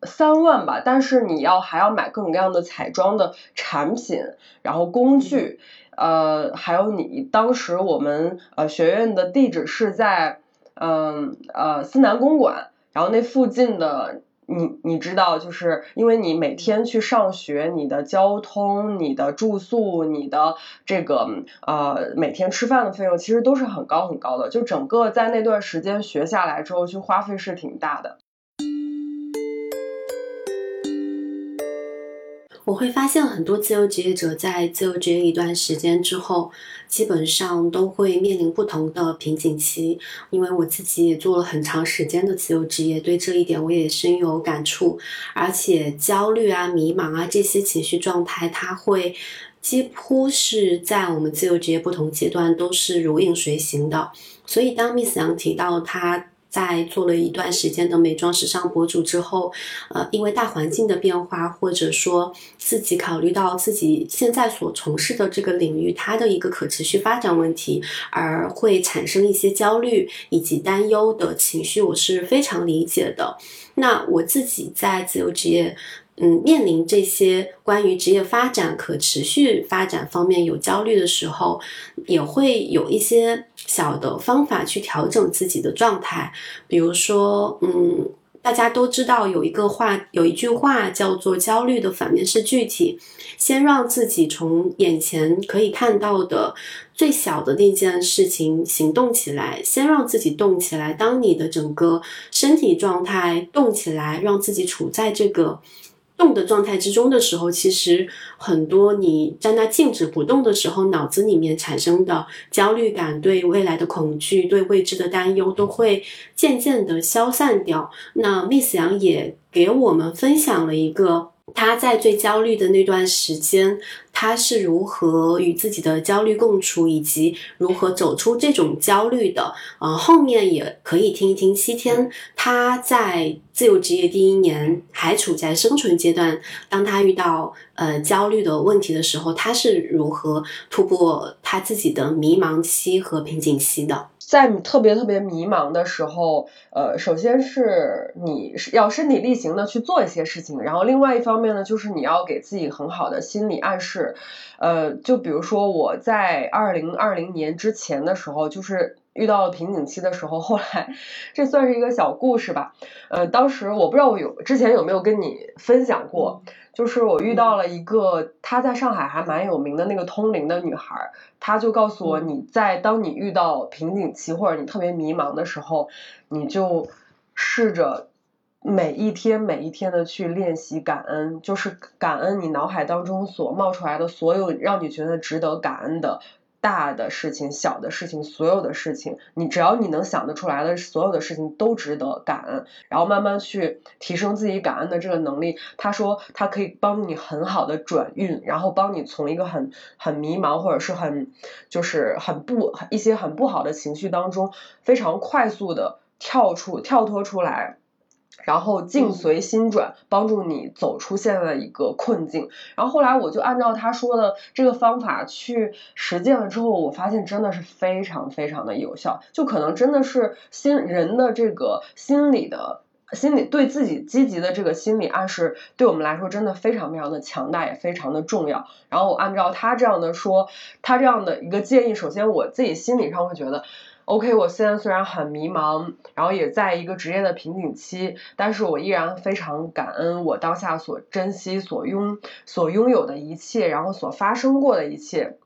三万吧，但是你要还要买各种各样的彩妆的产品，然后工具，呃还有你当时我们呃学院的地址是在嗯呃思南公馆，然后那附近的。你你知道，就是因为你每天去上学，你的交通、你的住宿、你的这个呃每天吃饭的费用，其实都是很高很高的。就整个在那段时间学下来之后，就花费是挺大的。我会发现很多自由职业者在自由职业一段时间之后，基本上都会面临不同的瓶颈期。因为我自己也做了很长时间的自由职业，对这一点我也深有感触。而且焦虑啊、迷茫啊这些情绪状态，它会几乎是在我们自由职业不同阶段都是如影随形的。所以当 Miss 杨提到他。在做了一段时间的美妆时尚博主之后，呃，因为大环境的变化，或者说自己考虑到自己现在所从事的这个领域它的一个可持续发展问题，而会产生一些焦虑以及担忧的情绪，我是非常理解的。那我自己在自由职业。嗯，面临这些关于职业发展、可持续发展方面有焦虑的时候，也会有一些小的方法去调整自己的状态。比如说，嗯，大家都知道有一个话，有一句话叫做“焦虑的反面是具体”。先让自己从眼前可以看到的最小的那件事情行动起来，先让自己动起来。当你的整个身体状态动起来，让自己处在这个。动的状态之中的时候，其实很多你在那静止不动的时候，脑子里面产生的焦虑感、对未来的恐惧、对未知的担忧，都会渐渐的消散掉。那 Miss 杨也给我们分享了一个。他在最焦虑的那段时间，他是如何与自己的焦虑共处，以及如何走出这种焦虑的？呃，后面也可以听一听七天他在自由职业第一年还处在生存阶段，当他遇到呃焦虑的问题的时候，他是如何突破他自己的迷茫期和瓶颈期的。在你特别特别迷茫的时候，呃，首先是你是要身体力行的去做一些事情，然后另外一方面呢，就是你要给自己很好的心理暗示，呃，就比如说我在二零二零年之前的时候，就是。遇到了瓶颈期的时候，后来这算是一个小故事吧。呃，当时我不知道我有之前有没有跟你分享过，就是我遇到了一个她在上海还蛮有名的那个通灵的女孩，她就告诉我，你在当你遇到瓶颈期或者你特别迷茫的时候，你就试着。每一天每一天的去练习感恩，就是感恩你脑海当中所冒出来的所有让你觉得值得感恩的大的事情、小的事情、所有的事情，你只要你能想得出来的所有的事情都值得感恩，然后慢慢去提升自己感恩的这个能力。他说他可以帮助你很好的转运，然后帮你从一个很很迷茫或者是很就是很不一些很不好的情绪当中非常快速的跳出跳脱出来。然后境随心转，帮助你走出现在的一个困境。然后后来我就按照他说的这个方法去实践了之后，我发现真的是非常非常的有效。就可能真的是心人的这个心理的心理对自己积极的这个心理暗示，对我们来说真的非常非常的强大，也非常的重要。然后我按照他这样的说，他这样的一个建议，首先我自己心理上会觉得。OK，我现在虽然很迷茫，然后也在一个职业的瓶颈期，但是我依然非常感恩我当下所珍惜、所拥、所拥有的一切，然后所发生过的一切，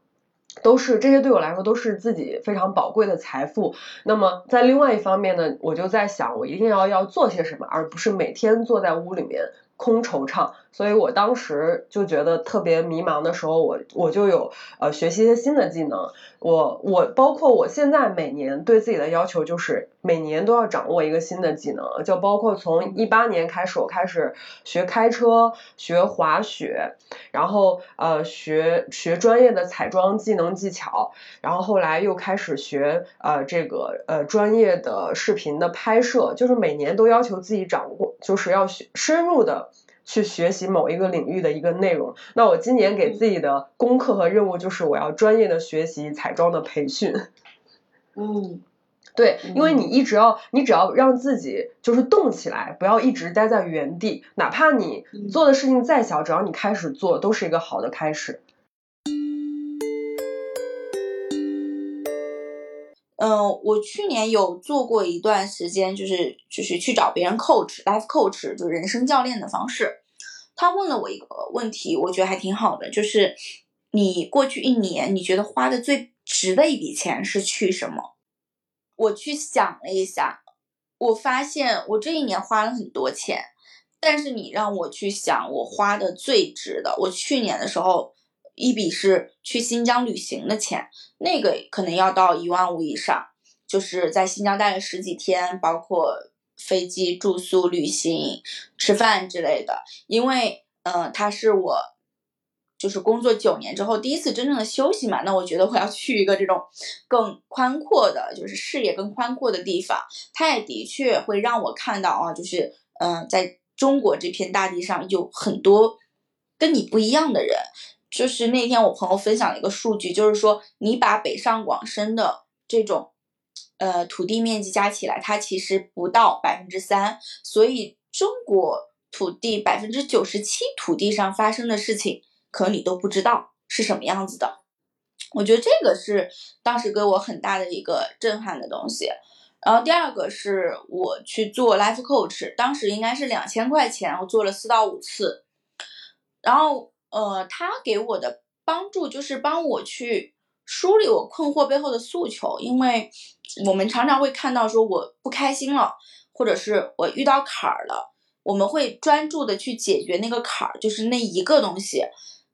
都是这些对我来说都是自己非常宝贵的财富。那么在另外一方面呢，我就在想，我一定要要做些什么，而不是每天坐在屋里面。空惆怅，所以我当时就觉得特别迷茫的时候，我我就有呃学习一些新的技能。我我包括我现在每年对自己的要求就是每年都要掌握一个新的技能，就包括从一八年开始，我开始学开车、学滑雪，然后呃学学专业的彩妆技能技巧，然后后来又开始学呃这个呃专业的视频的拍摄，就是每年都要求自己掌握，就是要学深入的。去学习某一个领域的一个内容。那我今年给自己的功课和任务就是，我要专业的学习彩妆的培训。嗯，对，因为你一直要，你只要让自己就是动起来，不要一直待在原地。哪怕你做的事情再小，只要你开始做，都是一个好的开始。嗯，我去年有做过一段时间，就是就是去找别人 coach，life coach，就是人生教练的方式。他问了我一个问题，我觉得还挺好的，就是你过去一年你觉得花的最值的一笔钱是去什么？我去想了一下，我发现我这一年花了很多钱，但是你让我去想我花的最值的，我去年的时候。一笔是去新疆旅行的钱，那个可能要到一万五以上，就是在新疆待了十几天，包括飞机、住宿、旅行、吃饭之类的。因为，嗯，他是我就是工作九年之后第一次真正的休息嘛，那我觉得我要去一个这种更宽阔的，就是视野更宽阔的地方。他也的确会让我看到啊，就是，嗯，在中国这片大地上有很多跟你不一样的人。就是那天我朋友分享了一个数据，就是说你把北上广深的这种，呃土地面积加起来，它其实不到百分之三，所以中国土地百分之九十七土地上发生的事情，可能你都不知道是什么样子的。我觉得这个是当时给我很大的一个震撼的东西。然后第二个是我去做 life coach，当时应该是两千块钱，我做了四到五次，然后。呃，他给我的帮助就是帮我去梳理我困惑背后的诉求，因为我们常常会看到说我不开心了，或者是我遇到坎儿了，我们会专注的去解决那个坎儿，就是那一个东西。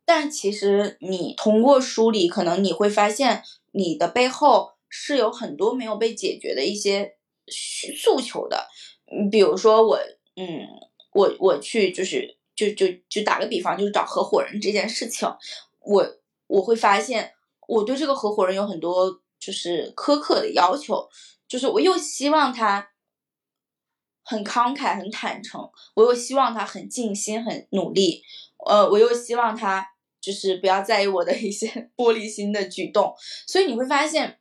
但其实你通过梳理，可能你会发现你的背后是有很多没有被解决的一些诉求的。嗯，比如说我，嗯，我我去就是。就就就打个比方，就是找合伙人这件事情，我我会发现我对这个合伙人有很多就是苛刻的要求，就是我又希望他很慷慨、很坦诚，我又希望他很尽心、很努力，呃，我又希望他就是不要在意我的一些 玻璃心的举动，所以你会发现，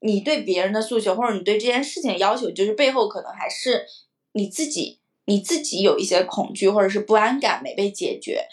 你对别人的诉求或者你对这件事情的要求，就是背后可能还是你自己。你自己有一些恐惧或者是不安感没被解决，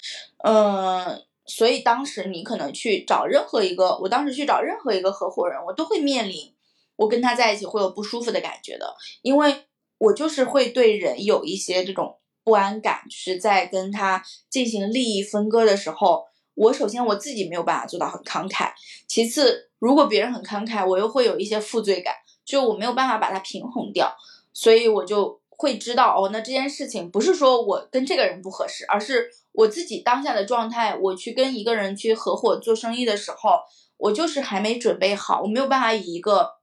嗯，所以当时你可能去找任何一个，我当时去找任何一个合伙人，我都会面临我跟他在一起会有不舒服的感觉的，因为我就是会对人有一些这种不安感，是在跟他进行利益分割的时候，我首先我自己没有办法做到很慷慨，其次如果别人很慷慨，我又会有一些负罪感，就我没有办法把它平衡掉，所以我就会知道哦，那这件事情不是说我跟这个人不合适，而是我自己当下的状态，我去跟一个人去合伙做生意的时候，我就是还没准备好，我没有办法以一个。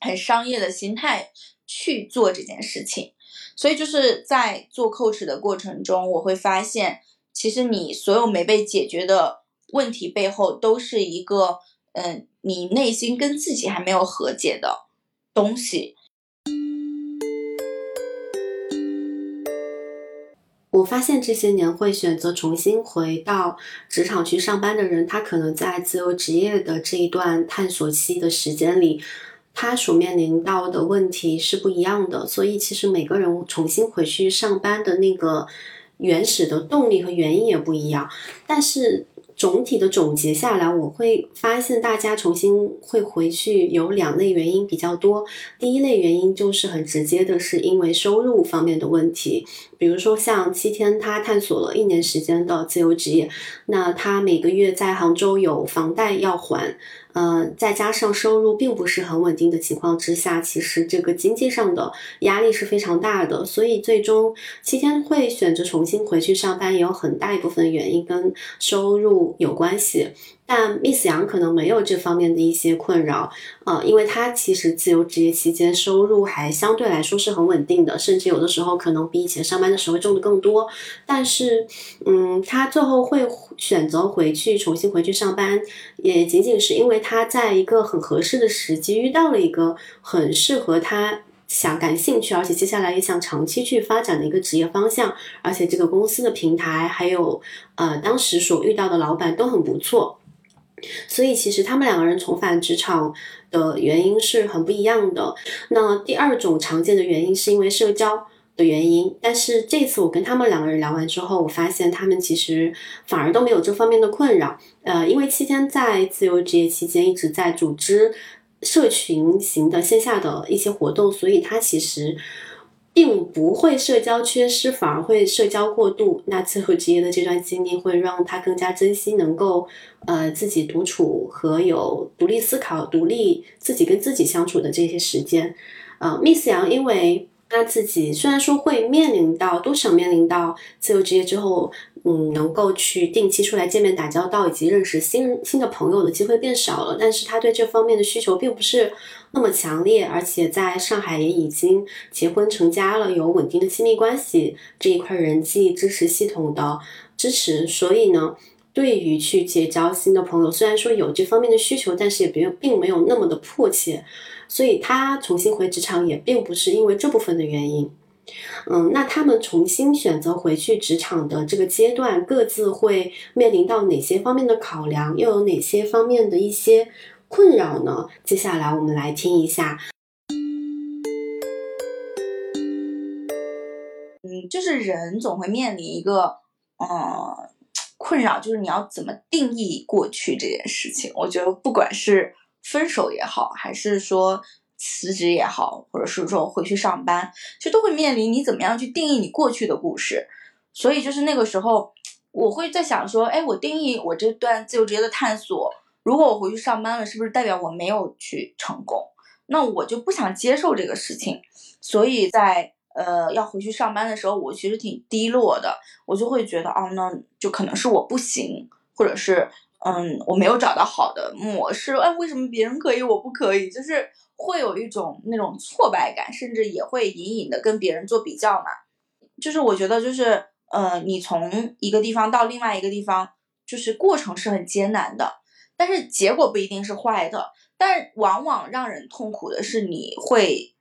很商业的心态去做这件事情，所以就是在做 coach 的过程中，我会发现，其实你所有没被解决的问题背后，都是一个，嗯，你内心跟自己还没有和解的东西。我发现这些年会选择重新回到职场去上班的人，他可能在自由职业的这一段探索期的时间里。他所面临到的问题是不一样的，所以其实每个人重新回去上班的那个原始的动力和原因也不一样，但是。总体的总结下来，我会发现大家重新会回去有两类原因比较多。第一类原因就是很直接的，是因为收入方面的问题。比如说像七天，他探索了一年时间的自由职业，那他每个月在杭州有房贷要还，呃，再加上收入并不是很稳定的情况之下，其实这个经济上的压力是非常大的。所以最终七天会选择重新回去上班，也有很大一部分原因跟收入。有关系，但 Miss 杨可能没有这方面的一些困扰，呃，因为她其实自由职业期间收入还相对来说是很稳定的，甚至有的时候可能比以前上班的时候挣的更多。但是，嗯，她最后会选择回去重新回去上班，也仅仅是因为她在一个很合适的时机遇到了一个很适合她。想感兴趣，而且接下来也想长期去发展的一个职业方向，而且这个公司的平台还有呃当时所遇到的老板都很不错，所以其实他们两个人重返职场的原因是很不一样的。那第二种常见的原因是因为社交的原因，但是这次我跟他们两个人聊完之后，我发现他们其实反而都没有这方面的困扰。呃，因为期间在自由职业期间一直在组织。社群型的线下的一些活动，所以他其实并不会社交缺失，反而会社交过度。那自由职业的这段经历会让他更加珍惜能够呃自己独处和有独立思考、独立自己跟自己相处的这些时间。呃，Miss 杨因为他自己虽然说会面临到多少面临到自由职业之后。嗯，能够去定期出来见面打交道，以及认识新新的朋友的机会变少了。但是他对这方面的需求并不是那么强烈，而且在上海也已经结婚成家了，有稳定的亲密关系这一块人际支持系统的支持。所以呢，对于去结交新的朋友，虽然说有这方面的需求，但是也并并没有那么的迫切。所以他重新回职场也并不是因为这部分的原因。嗯，那他们重新选择回去职场的这个阶段，各自会面临到哪些方面的考量，又有哪些方面的一些困扰呢？接下来我们来听一下。嗯，就是人总会面临一个呃困扰，就是你要怎么定义过去这件事情。我觉得不管是分手也好，还是说。辞职也好，或者是说回去上班，其实都会面临你怎么样去定义你过去的故事。所以就是那个时候，我会在想说，哎，我定义我这段自由职业的探索，如果我回去上班了，是不是代表我没有去成功？那我就不想接受这个事情。所以在呃要回去上班的时候，我其实挺低落的，我就会觉得，哦，那就可能是我不行，或者是嗯我没有找到好的模式。哎，为什么别人可以，我不可以？就是。会有一种那种挫败感，甚至也会隐隐的跟别人做比较嘛。就是我觉得，就是呃，你从一个地方到另外一个地方，就是过程是很艰难的，但是结果不一定是坏的。但往往让人痛苦的是，你会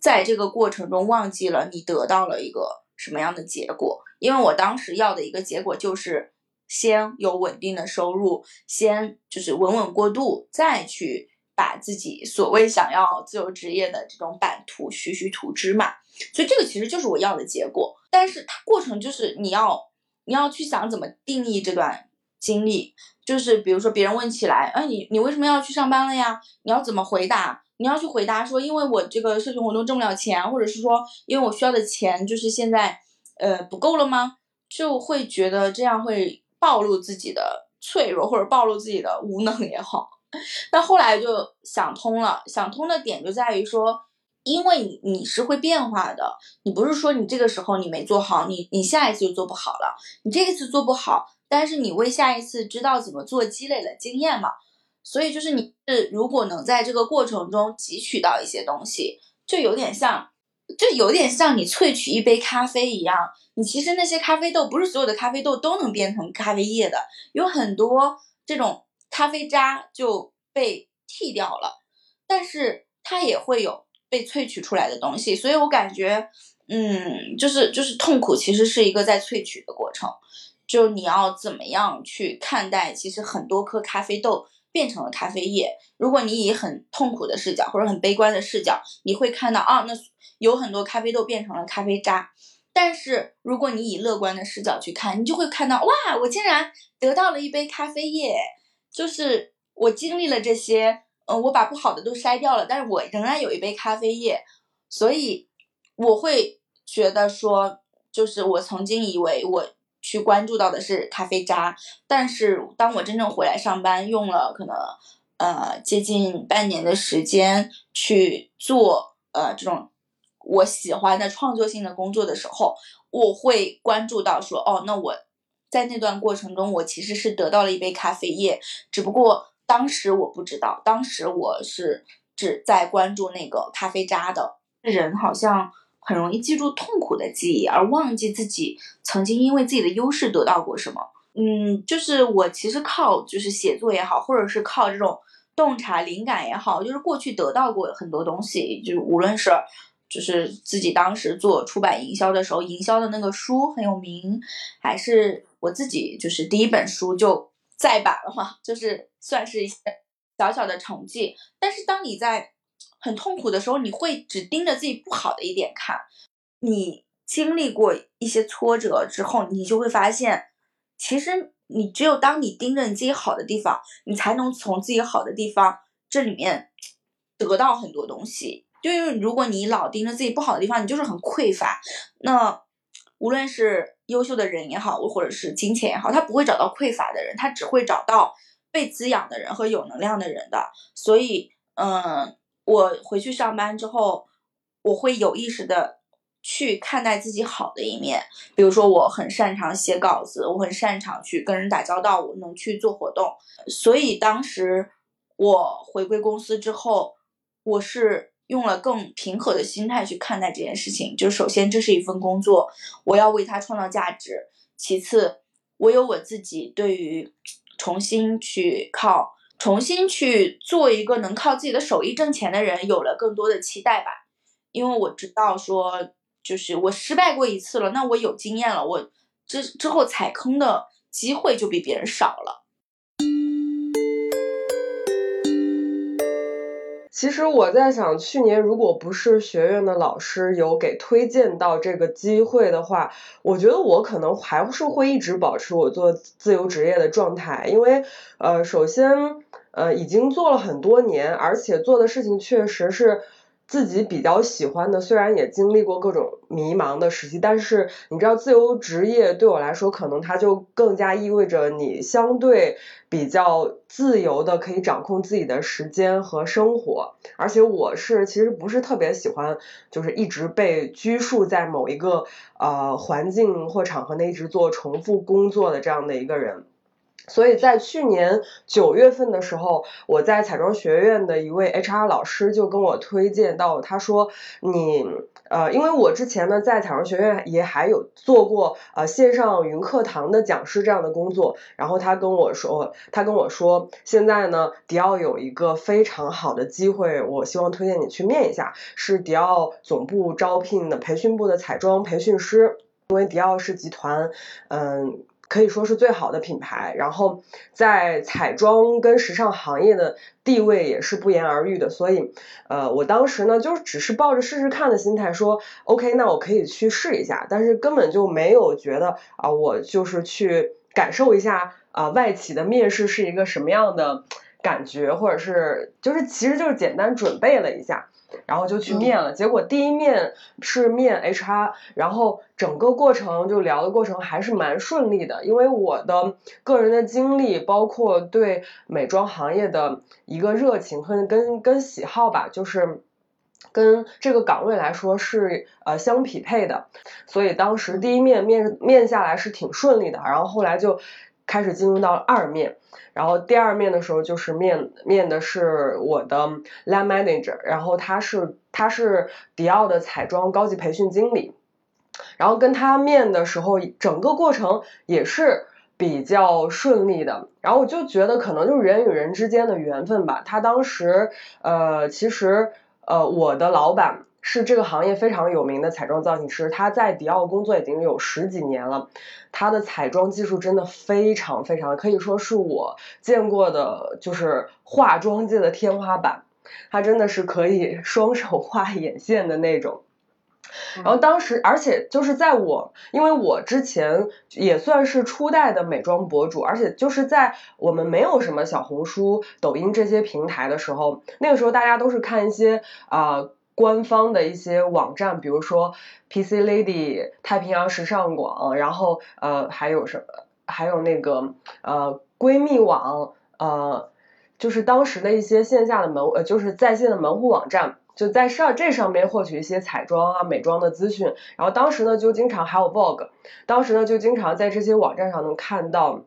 在这个过程中忘记了你得到了一个什么样的结果。因为我当时要的一个结果就是先有稳定的收入，先就是稳稳过渡，再去。把自己所谓想要自由职业的这种版图徐徐图之嘛，所以这个其实就是我要的结果。但是它过程就是你要你要去想怎么定义这段经历，就是比如说别人问起来，哎，你你为什么要去上班了呀？你要怎么回答？你要去回答说，因为我这个社群活动挣不了钱，或者是说，因为我需要的钱就是现在呃不够了吗？就会觉得这样会暴露自己的脆弱，或者暴露自己的无能也好。但后来就想通了，想通的点就在于说，因为你你是会变化的，你不是说你这个时候你没做好，你你下一次就做不好了。你这一次做不好，但是你为下一次知道怎么做积累了经验嘛。所以就是你是如果能在这个过程中汲取到一些东西，就有点像，就有点像你萃取一杯咖啡一样。你其实那些咖啡豆不是所有的咖啡豆都能变成咖啡液的，有很多这种咖啡渣就被剔掉了，但是它也会有被萃取出来的东西。所以我感觉，嗯，就是就是痛苦其实是一个在萃取的过程，就你要怎么样去看待，其实很多颗咖啡豆。变成了咖啡液。如果你以很痛苦的视角或者很悲观的视角，你会看到啊，那有很多咖啡豆变成了咖啡渣。但是如果你以乐观的视角去看，你就会看到哇，我竟然得到了一杯咖啡液。就是我经历了这些，嗯，我把不好的都筛掉了，但是我仍然有一杯咖啡液。所以我会觉得说，就是我曾经以为我。去关注到的是咖啡渣，但是当我真正回来上班，用了可能呃接近半年的时间去做呃这种我喜欢的创作性的工作的时候，我会关注到说，哦，那我在那段过程中，我其实是得到了一杯咖啡液，只不过当时我不知道，当时我是只在关注那个咖啡渣的人，好像。很容易记住痛苦的记忆，而忘记自己曾经因为自己的优势得到过什么。嗯，就是我其实靠就是写作也好，或者是靠这种洞察灵感也好，就是过去得到过很多东西。就是无论是就是自己当时做出版营销的时候，营销的那个书很有名，还是我自己就是第一本书就再版了嘛，就是算是一些小小的成绩。但是当你在很痛苦的时候，你会只盯着自己不好的一点看。你经历过一些挫折之后，你就会发现，其实你只有当你盯着你自己好的地方，你才能从自己好的地方这里面得到很多东西。就因为如果你老盯着自己不好的地方，你就是很匮乏。那无论是优秀的人也好，或者是金钱也好，他不会找到匮乏的人，他只会找到被滋养的人和有能量的人的。所以，嗯。我回去上班之后，我会有意识的去看待自己好的一面，比如说我很擅长写稿子，我很擅长去跟人打交道，我能去做活动。所以当时我回归公司之后，我是用了更平和的心态去看待这件事情。就首先这是一份工作，我要为它创造价值；其次，我有我自己对于重新去靠。重新去做一个能靠自己的手艺挣钱的人，有了更多的期待吧。因为我知道说，就是我失败过一次了，那我有经验了，我之之后踩坑的机会就比别人少了。其实我在想，去年如果不是学院的老师有给推荐到这个机会的话，我觉得我可能还是会一直保持我做自由职业的状态，因为呃，首先呃已经做了很多年，而且做的事情确实是。自己比较喜欢的，虽然也经历过各种迷茫的时期，但是你知道，自由职业对我来说，可能它就更加意味着你相对比较自由的，可以掌控自己的时间和生活。而且我是其实不是特别喜欢，就是一直被拘束在某一个呃环境或场合内，一直做重复工作的这样的一个人。所以在去年九月份的时候，我在彩妆学院的一位 HR 老师就跟我推荐到，他说你呃，因为我之前呢在彩妆学院也还有做过呃线上云课堂的讲师这样的工作，然后他跟我说，他跟我说现在呢迪奥有一个非常好的机会，我希望推荐你去面一下，是迪奥总部招聘的培训部的彩妆培训师，因为迪奥是集团，嗯。可以说是最好的品牌，然后在彩妆跟时尚行业的地位也是不言而喻的，所以呃，我当时呢就只是抱着试试看的心态说，OK，那我可以去试一下，但是根本就没有觉得啊，我就是去感受一下啊外企的面试是一个什么样的感觉，或者是就是其实就是简单准备了一下。然后就去面了，结果第一面是面 HR，然后整个过程就聊的过程还是蛮顺利的，因为我的个人的经历，包括对美妆行业的一个热情和跟跟喜好吧，就是跟这个岗位来说是呃相匹配的，所以当时第一面面面下来是挺顺利的，然后后来就开始进入到二面。然后第二面的时候就是面面的是我的 line manager，然后他是他是迪奥的彩妆高级培训经理，然后跟他面的时候，整个过程也是比较顺利的。然后我就觉得可能就是人与人之间的缘分吧。他当时呃，其实呃，我的老板。是这个行业非常有名的彩妆造型师，他在迪奥工作已经有十几年了，他的彩妆技术真的非常非常，可以说是我见过的，就是化妆界的天花板。他真的是可以 双手画眼线的那种。然后当时，而且就是在我，因为我之前也算是初代的美妆博主，而且就是在我们没有什么小红书、抖音这些平台的时候，那个时候大家都是看一些啊。官方的一些网站，比如说 PC Lady、太平洋时尚广，然后呃还有什么，还有那个呃闺蜜网，呃就是当时的一些线下的门呃就是在线的门户网站，就在上这上面获取一些彩妆啊美妆的资讯。然后当时呢就经常还有 blog，当时呢就经常在这些网站上能看到。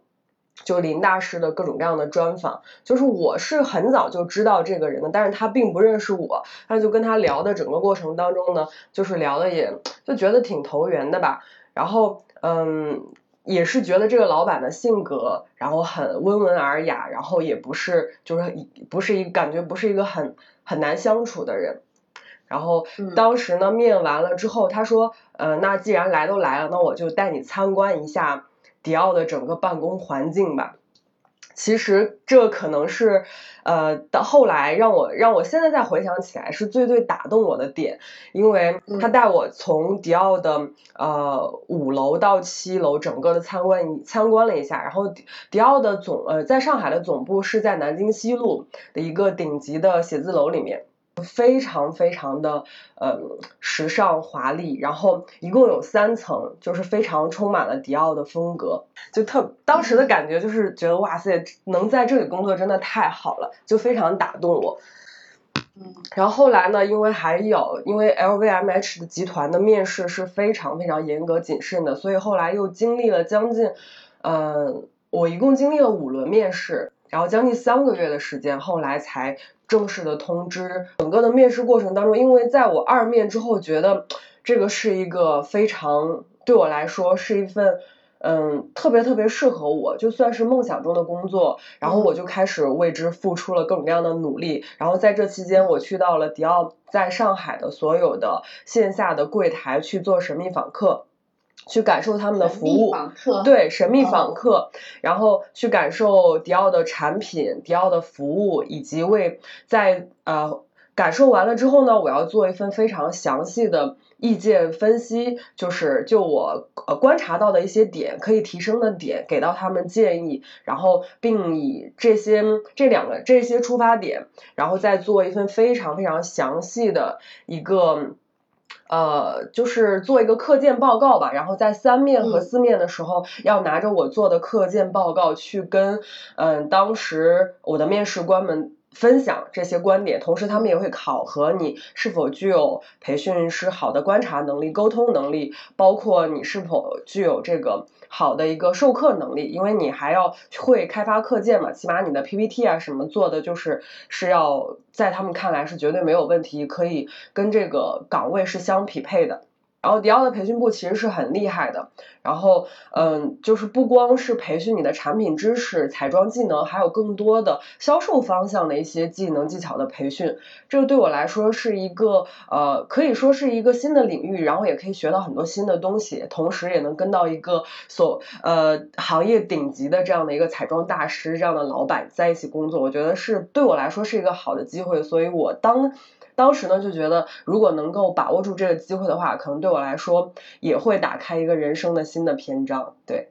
就林大师的各种各样的专访，就是我是很早就知道这个人的，但是他并不认识我，那就跟他聊的整个过程当中呢，就是聊的也就觉得挺投缘的吧，然后嗯，也是觉得这个老板的性格，然后很温文尔雅，然后也不是就是不是一感觉不是一个很很难相处的人，然后当时呢面完了之后，他说，呃，那既然来都来了，那我就带你参观一下。迪奥的整个办公环境吧，其实这可能是呃到后来让我让我现在再回想起来是最最打动我的点，因为他带我从迪奥的呃五楼到七楼整个的参观参观了一下，然后迪奥的总呃在上海的总部是在南京西路的一个顶级的写字楼里面。非常非常的呃时尚华丽，然后一共有三层，就是非常充满了迪奥的风格，就特当时的感觉就是觉得哇塞，能在这里工作真的太好了，就非常打动我。嗯，然后后来呢，因为还有因为 LVMH 的集团的面试是非常非常严格谨慎的，所以后来又经历了将近嗯，我一共经历了五轮面试，然后将近三个月的时间，后来才。正式的通知，整个的面试过程当中，因为在我二面之后，觉得这个是一个非常对我来说是一份嗯特别特别适合我，就算是梦想中的工作，然后我就开始为之付出了各种各样的努力，然后在这期间，我去到了迪奥在上海的所有的线下的柜台去做神秘访客。去感受他们的服务，对神秘访客，然后去感受迪奥的产品、迪奥的服务，以及为在呃感受完了之后呢，我要做一份非常详细的意见分析，就是就我呃观察到的一些点可以提升的点，给到他们建议，然后并以这些这两个这些出发点，然后再做一份非常非常详细的一个。呃，就是做一个课件报告吧，然后在三面和四面的时候，要拿着我做的课件报告去跟嗯当时我的面试官们分享这些观点，同时他们也会考核你是否具有培训师好的观察能力、沟通能力，包括你是否具有这个。好的一个授课能力，因为你还要会开发课件嘛，起码你的 PPT 啊什么做的就是是要在他们看来是绝对没有问题，可以跟这个岗位是相匹配的。然后迪奥的培训部其实是很厉害的，然后嗯，就是不光是培训你的产品知识、彩妆技能，还有更多的销售方向的一些技能技巧的培训。这个对我来说是一个呃，可以说是一个新的领域，然后也可以学到很多新的东西，同时也能跟到一个所呃行业顶级的这样的一个彩妆大师这样的老板在一起工作，我觉得是对我来说是一个好的机会，所以我当。当时呢，就觉得如果能够把握住这个机会的话，可能对我来说也会打开一个人生的新的篇章。对。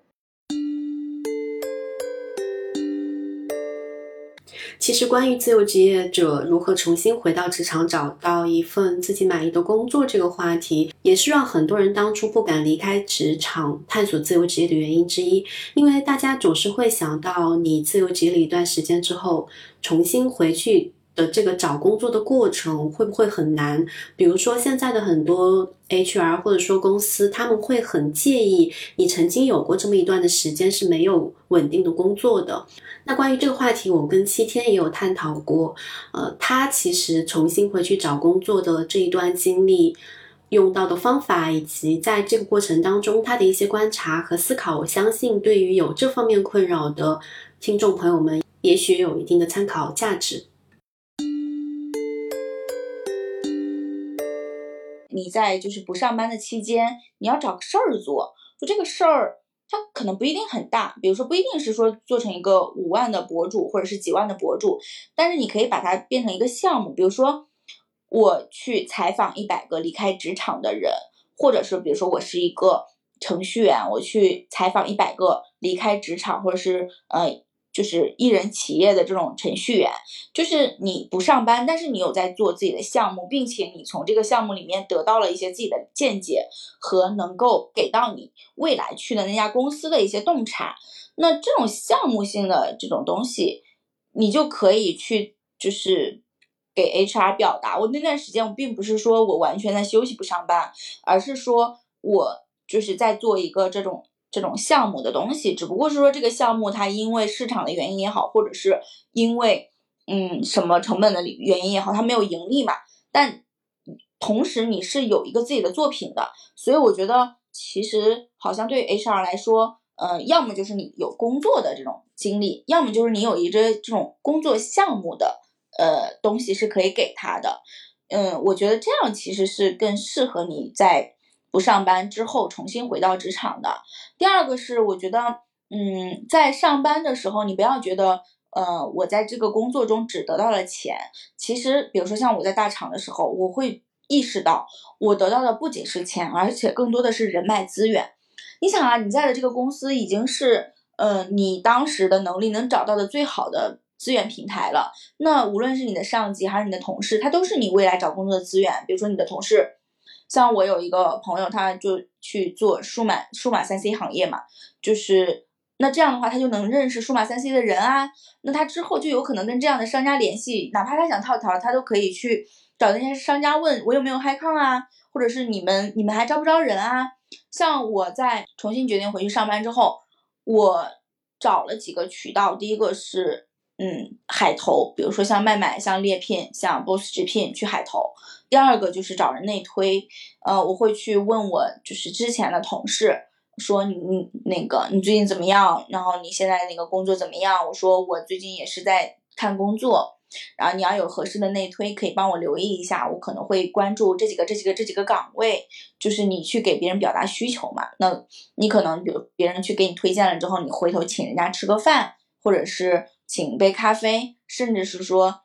其实，关于自由职业者如何重新回到职场，找到一份自己满意的工作这个话题，也是让很多人当初不敢离开职场、探索自由职业的原因之一。因为大家总是会想到，你自由职业了一段时间之后，重新回去。的这个找工作的过程会不会很难？比如说现在的很多 HR 或者说公司，他们会很介意你曾经有过这么一段的时间是没有稳定的工作的。那关于这个话题，我跟七天也有探讨过。呃，他其实重新回去找工作的这一段经历，用到的方法，以及在这个过程当中他的一些观察和思考，我相信对于有这方面困扰的听众朋友们，也许有一定的参考价值。你在就是不上班的期间，你要找个事儿做，就这个事儿，它可能不一定很大，比如说不一定是说做成一个五万的博主或者是几万的博主，但是你可以把它变成一个项目，比如说我去采访一百个离开职场的人，或者是比如说我是一个程序员，我去采访一百个离开职场或者是呃。就是艺人企业的这种程序员，就是你不上班，但是你有在做自己的项目，并且你从这个项目里面得到了一些自己的见解和能够给到你未来去的那家公司的一些洞察。那这种项目性的这种东西，你就可以去就是给 HR 表达。我那段时间我并不是说我完全在休息不上班，而是说我就是在做一个这种。这种项目的东西，只不过是说这个项目它因为市场的原因也好，或者是因为嗯什么成本的原因也好，它没有盈利嘛。但同时你是有一个自己的作品的，所以我觉得其实好像对 HR 来说，呃，要么就是你有工作的这种经历，要么就是你有一个这种工作项目的呃东西是可以给他的。嗯，我觉得这样其实是更适合你在。不上班之后重新回到职场的。第二个是，我觉得，嗯，在上班的时候，你不要觉得，呃，我在这个工作中只得到了钱。其实，比如说像我在大厂的时候，我会意识到，我得到的不仅是钱，而且更多的是人脉资源。你想啊，你在的这个公司已经是，呃，你当时的能力能找到的最好的资源平台了。那无论是你的上级还是你的同事，他都是你未来找工作的资源。比如说你的同事。像我有一个朋友，他就去做数码数码三 C 行业嘛，就是那这样的话，他就能认识数码三 C 的人啊，那他之后就有可能跟这样的商家联系，哪怕他想套槽，他都可以去找那些商家问我有没有 h i c o n 啊，或者是你们你们还招不招人啊？像我在重新决定回去上班之后，我找了几个渠道，第一个是。嗯，海投，比如说像麦麦、像猎聘、像 Boss 直聘去海投。第二个就是找人内推，呃，我会去问我就是之前的同事，说你你那个你最近怎么样？然后你现在那个工作怎么样？我说我最近也是在看工作，然后你要有合适的内推，可以帮我留意一下，我可能会关注这几个这几个这几个岗位，就是你去给别人表达需求嘛。那你可能比如别人去给你推荐了之后，你回头请人家吃个饭，或者是。请杯咖啡，甚至是说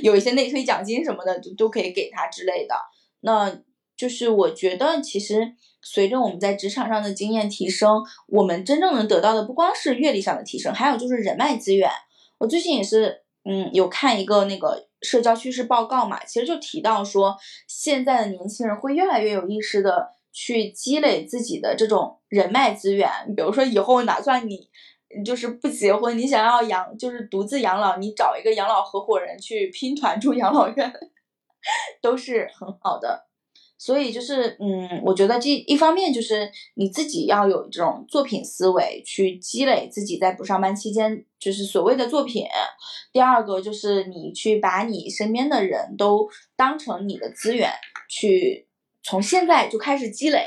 有一些内推奖金什么的，都都可以给他之类的。那就是我觉得，其实随着我们在职场上的经验提升，我们真正能得到的不光是阅历上的提升，还有就是人脉资源。我最近也是，嗯，有看一个那个社交趋势报告嘛，其实就提到说，现在的年轻人会越来越有意识的去积累自己的这种人脉资源。比如说以后哪算你。就是不结婚，你想要养，就是独自养老，你找一个养老合伙人去拼团住养老院，都是很好的。所以就是，嗯，我觉得这一方面就是你自己要有这种作品思维，去积累自己在不上班期间就是所谓的作品。第二个就是你去把你身边的人都当成你的资源，去从现在就开始积累，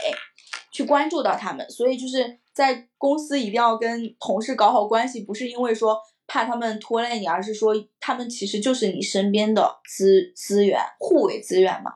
去关注到他们。所以就是。在公司一定要跟同事搞好关系，不是因为说怕他们拖累你，而是说他们其实就是你身边的资资源，互为资源嘛。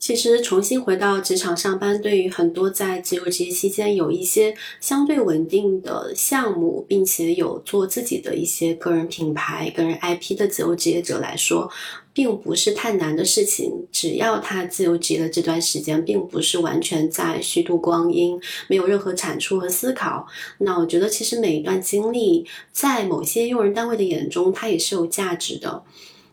其实重新回到职场上班，对于很多在自由职业期间有一些相对稳定的项目，并且有做自己的一些个人品牌、个人 IP 的自由职业者来说。并不是太难的事情。只要他自由职业的这段时间，并不是完全在虚度光阴，没有任何产出和思考，那我觉得其实每一段经历，在某些用人单位的眼中，它也是有价值的。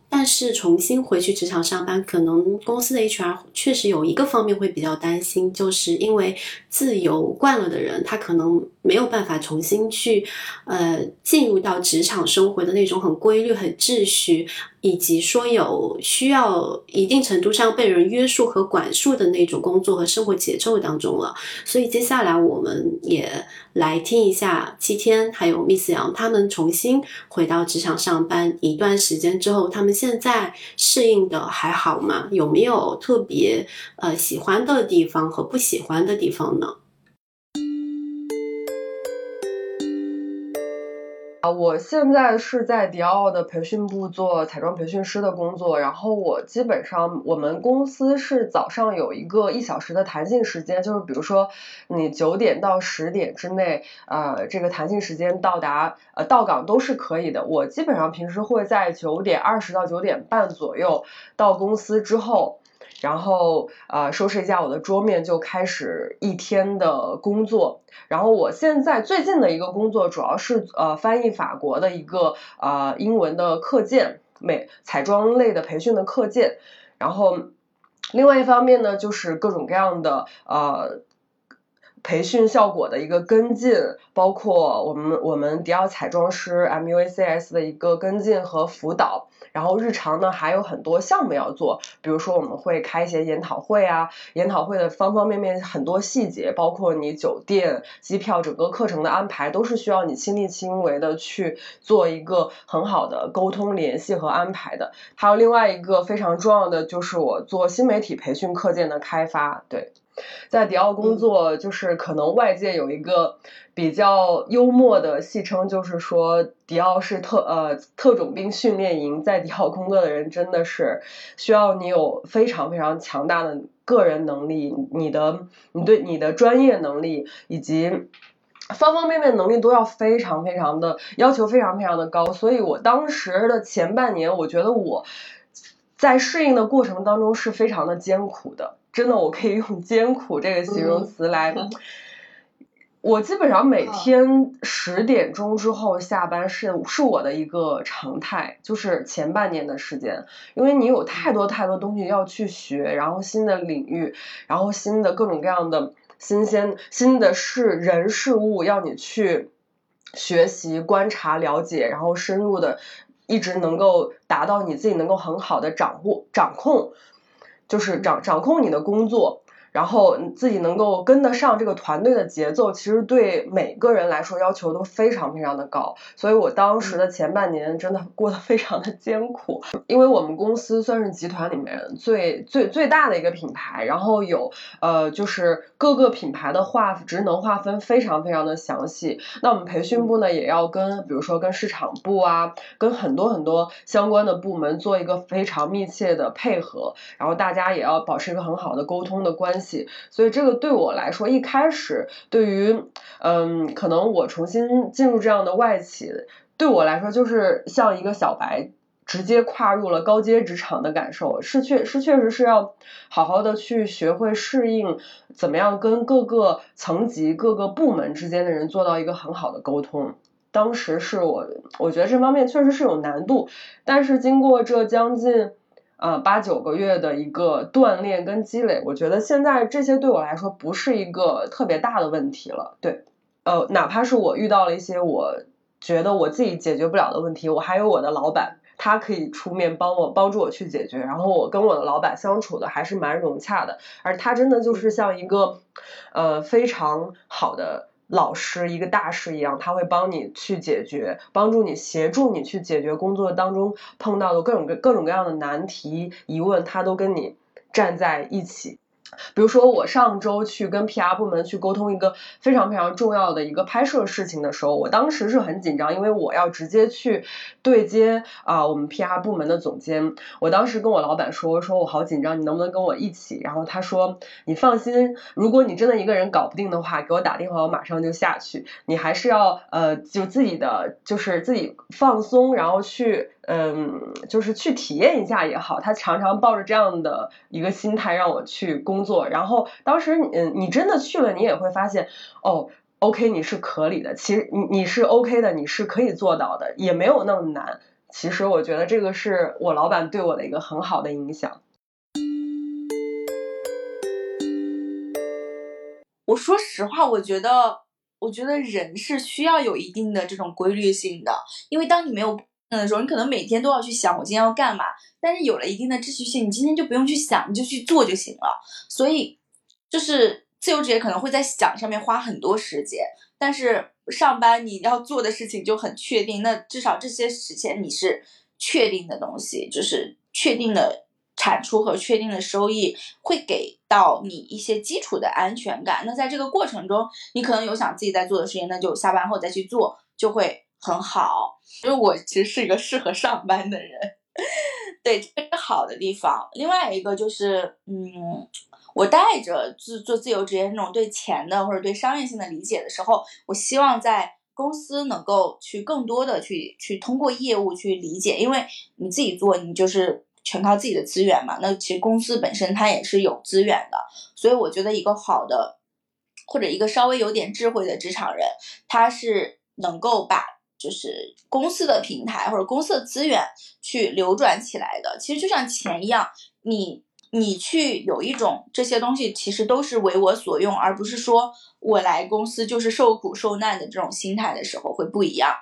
但是重新回去职场上班，可能公司的 HR 确实有一个方面会比较担心，就是因为自由惯了的人，他可能没有办法重新去，呃，进入到职场生活的那种很规律、很秩序。以及说有需要一定程度上被人约束和管束的那种工作和生活节奏当中了，所以接下来我们也来听一下七天还有 Miss 杨他们重新回到职场上班一段时间之后，他们现在适应的还好吗？有没有特别呃喜欢的地方和不喜欢的地方呢？啊，我现在是在迪奥的培训部做彩妆培训师的工作，然后我基本上我们公司是早上有一个一小时的弹性时间，就是比如说你九点到十点之内，呃，这个弹性时间到达呃到岗都是可以的。我基本上平时会在九点二十到九点半左右到公司之后。然后呃收拾一下我的桌面，就开始一天的工作。然后我现在最近的一个工作主要是呃翻译法国的一个呃英文的课件，美彩妆类的培训的课件。然后另外一方面呢，就是各种各样的呃培训效果的一个跟进，包括我们我们迪奥彩妆师 MUACS 的一个跟进和辅导。然后日常呢还有很多项目要做，比如说我们会开一些研讨会啊，研讨会的方方面面很多细节，包括你酒店、机票、整个课程的安排，都是需要你亲力亲为的去做一个很好的沟通、联系和安排的。还有另外一个非常重要的就是我做新媒体培训课件的开发，对。在迪奥工作，就是可能外界有一个比较幽默的戏称，就是说迪奥是特呃特种兵训练营。在迪奥工作的人真的是需要你有非常非常强大的个人能力，你的你对你的专业能力以及方方面面能力都要非常非常的要求非常非常的高。所以我当时的前半年，我觉得我在适应的过程当中是非常的艰苦的。真的，我可以用艰苦这个形容词来。我基本上每天十点钟之后下班是是我的一个常态，就是前半年的时间，因为你有太多太多东西要去学，然后新的领域，然后新的各种各样的新鲜新的事人事物要你去学习、观察、了解，然后深入的一直能够达到你自己能够很好的掌握掌控。就是掌掌控你的工作。然后你自己能够跟得上这个团队的节奏，其实对每个人来说要求都非常非常的高。所以我当时的前半年真的 过得非常的艰苦，因为我们公司算是集团里面最最最大的一个品牌，然后有呃就是各个品牌的划职能划分非常非常的详细。那我们培训部呢也要跟比如说跟市场部啊，跟很多很多相关的部门做一个非常密切的配合，然后大家也要保持一个很好的沟通的关系。所以这个对我来说，一开始对于嗯，可能我重新进入这样的外企，对我来说就是像一个小白直接跨入了高阶职场的感受，是确是确实是要好好的去学会适应，怎么样跟各个层级、各个部门之间的人做到一个很好的沟通。当时是我我觉得这方面确实是有难度，但是经过这将近。呃，八九个月的一个锻炼跟积累，我觉得现在这些对我来说不是一个特别大的问题了。对，呃，哪怕是我遇到了一些我觉得我自己解决不了的问题，我还有我的老板，他可以出面帮我帮助我去解决。然后我跟我的老板相处的还是蛮融洽的，而他真的就是像一个呃非常好的。老师一个大师一样，他会帮你去解决，帮助你协助你去解决工作当中碰到的各种各各种各样的难题疑问，他都跟你站在一起。比如说，我上周去跟 PR 部门去沟通一个非常非常重要的一个拍摄事情的时候，我当时是很紧张，因为我要直接去对接啊我们 PR 部门的总监。我当时跟我老板说，说我好紧张，你能不能跟我一起？然后他说，你放心，如果你真的一个人搞不定的话，给我打电话，我马上就下去。你还是要呃就自己的就是自己放松，然后去嗯，就是去体验一下也好。他常常抱着这样的一个心态让我去工作，然后当时嗯，你真的去了，你也会发现哦，OK，你是可以的，其实你你是 OK 的，你是可以做到的，也没有那么难。其实我觉得这个是我老板对我的一个很好的影响。我说实话，我觉得，我觉得人是需要有一定的这种规律性的，因为当你没有的时候，你可能每天都要去想我今天要干嘛。但是有了一定的秩序性，你今天就不用去想，你就去做就行了。所以，就是自由职业可能会在想上面花很多时间，但是上班你要做的事情就很确定。那至少这些时间你是确定的东西，就是确定的。产出和确定的收益会给到你一些基础的安全感。那在这个过程中，你可能有想自己在做的事情，那就下班后再去做，就会很好。因为我其实是一个适合上班的人，对，这是好的地方。另外一个就是，嗯，我带着自做自由职业那种对钱的或者对商业性的理解的时候，我希望在公司能够去更多的去去通过业务去理解，因为你自己做，你就是。全靠自己的资源嘛，那其实公司本身它也是有资源的，所以我觉得一个好的或者一个稍微有点智慧的职场人，他是能够把就是公司的平台或者公司的资源去流转起来的。其实就像钱一样，你你去有一种这些东西其实都是为我所用，而不是说我来公司就是受苦受难的这种心态的时候会不一样，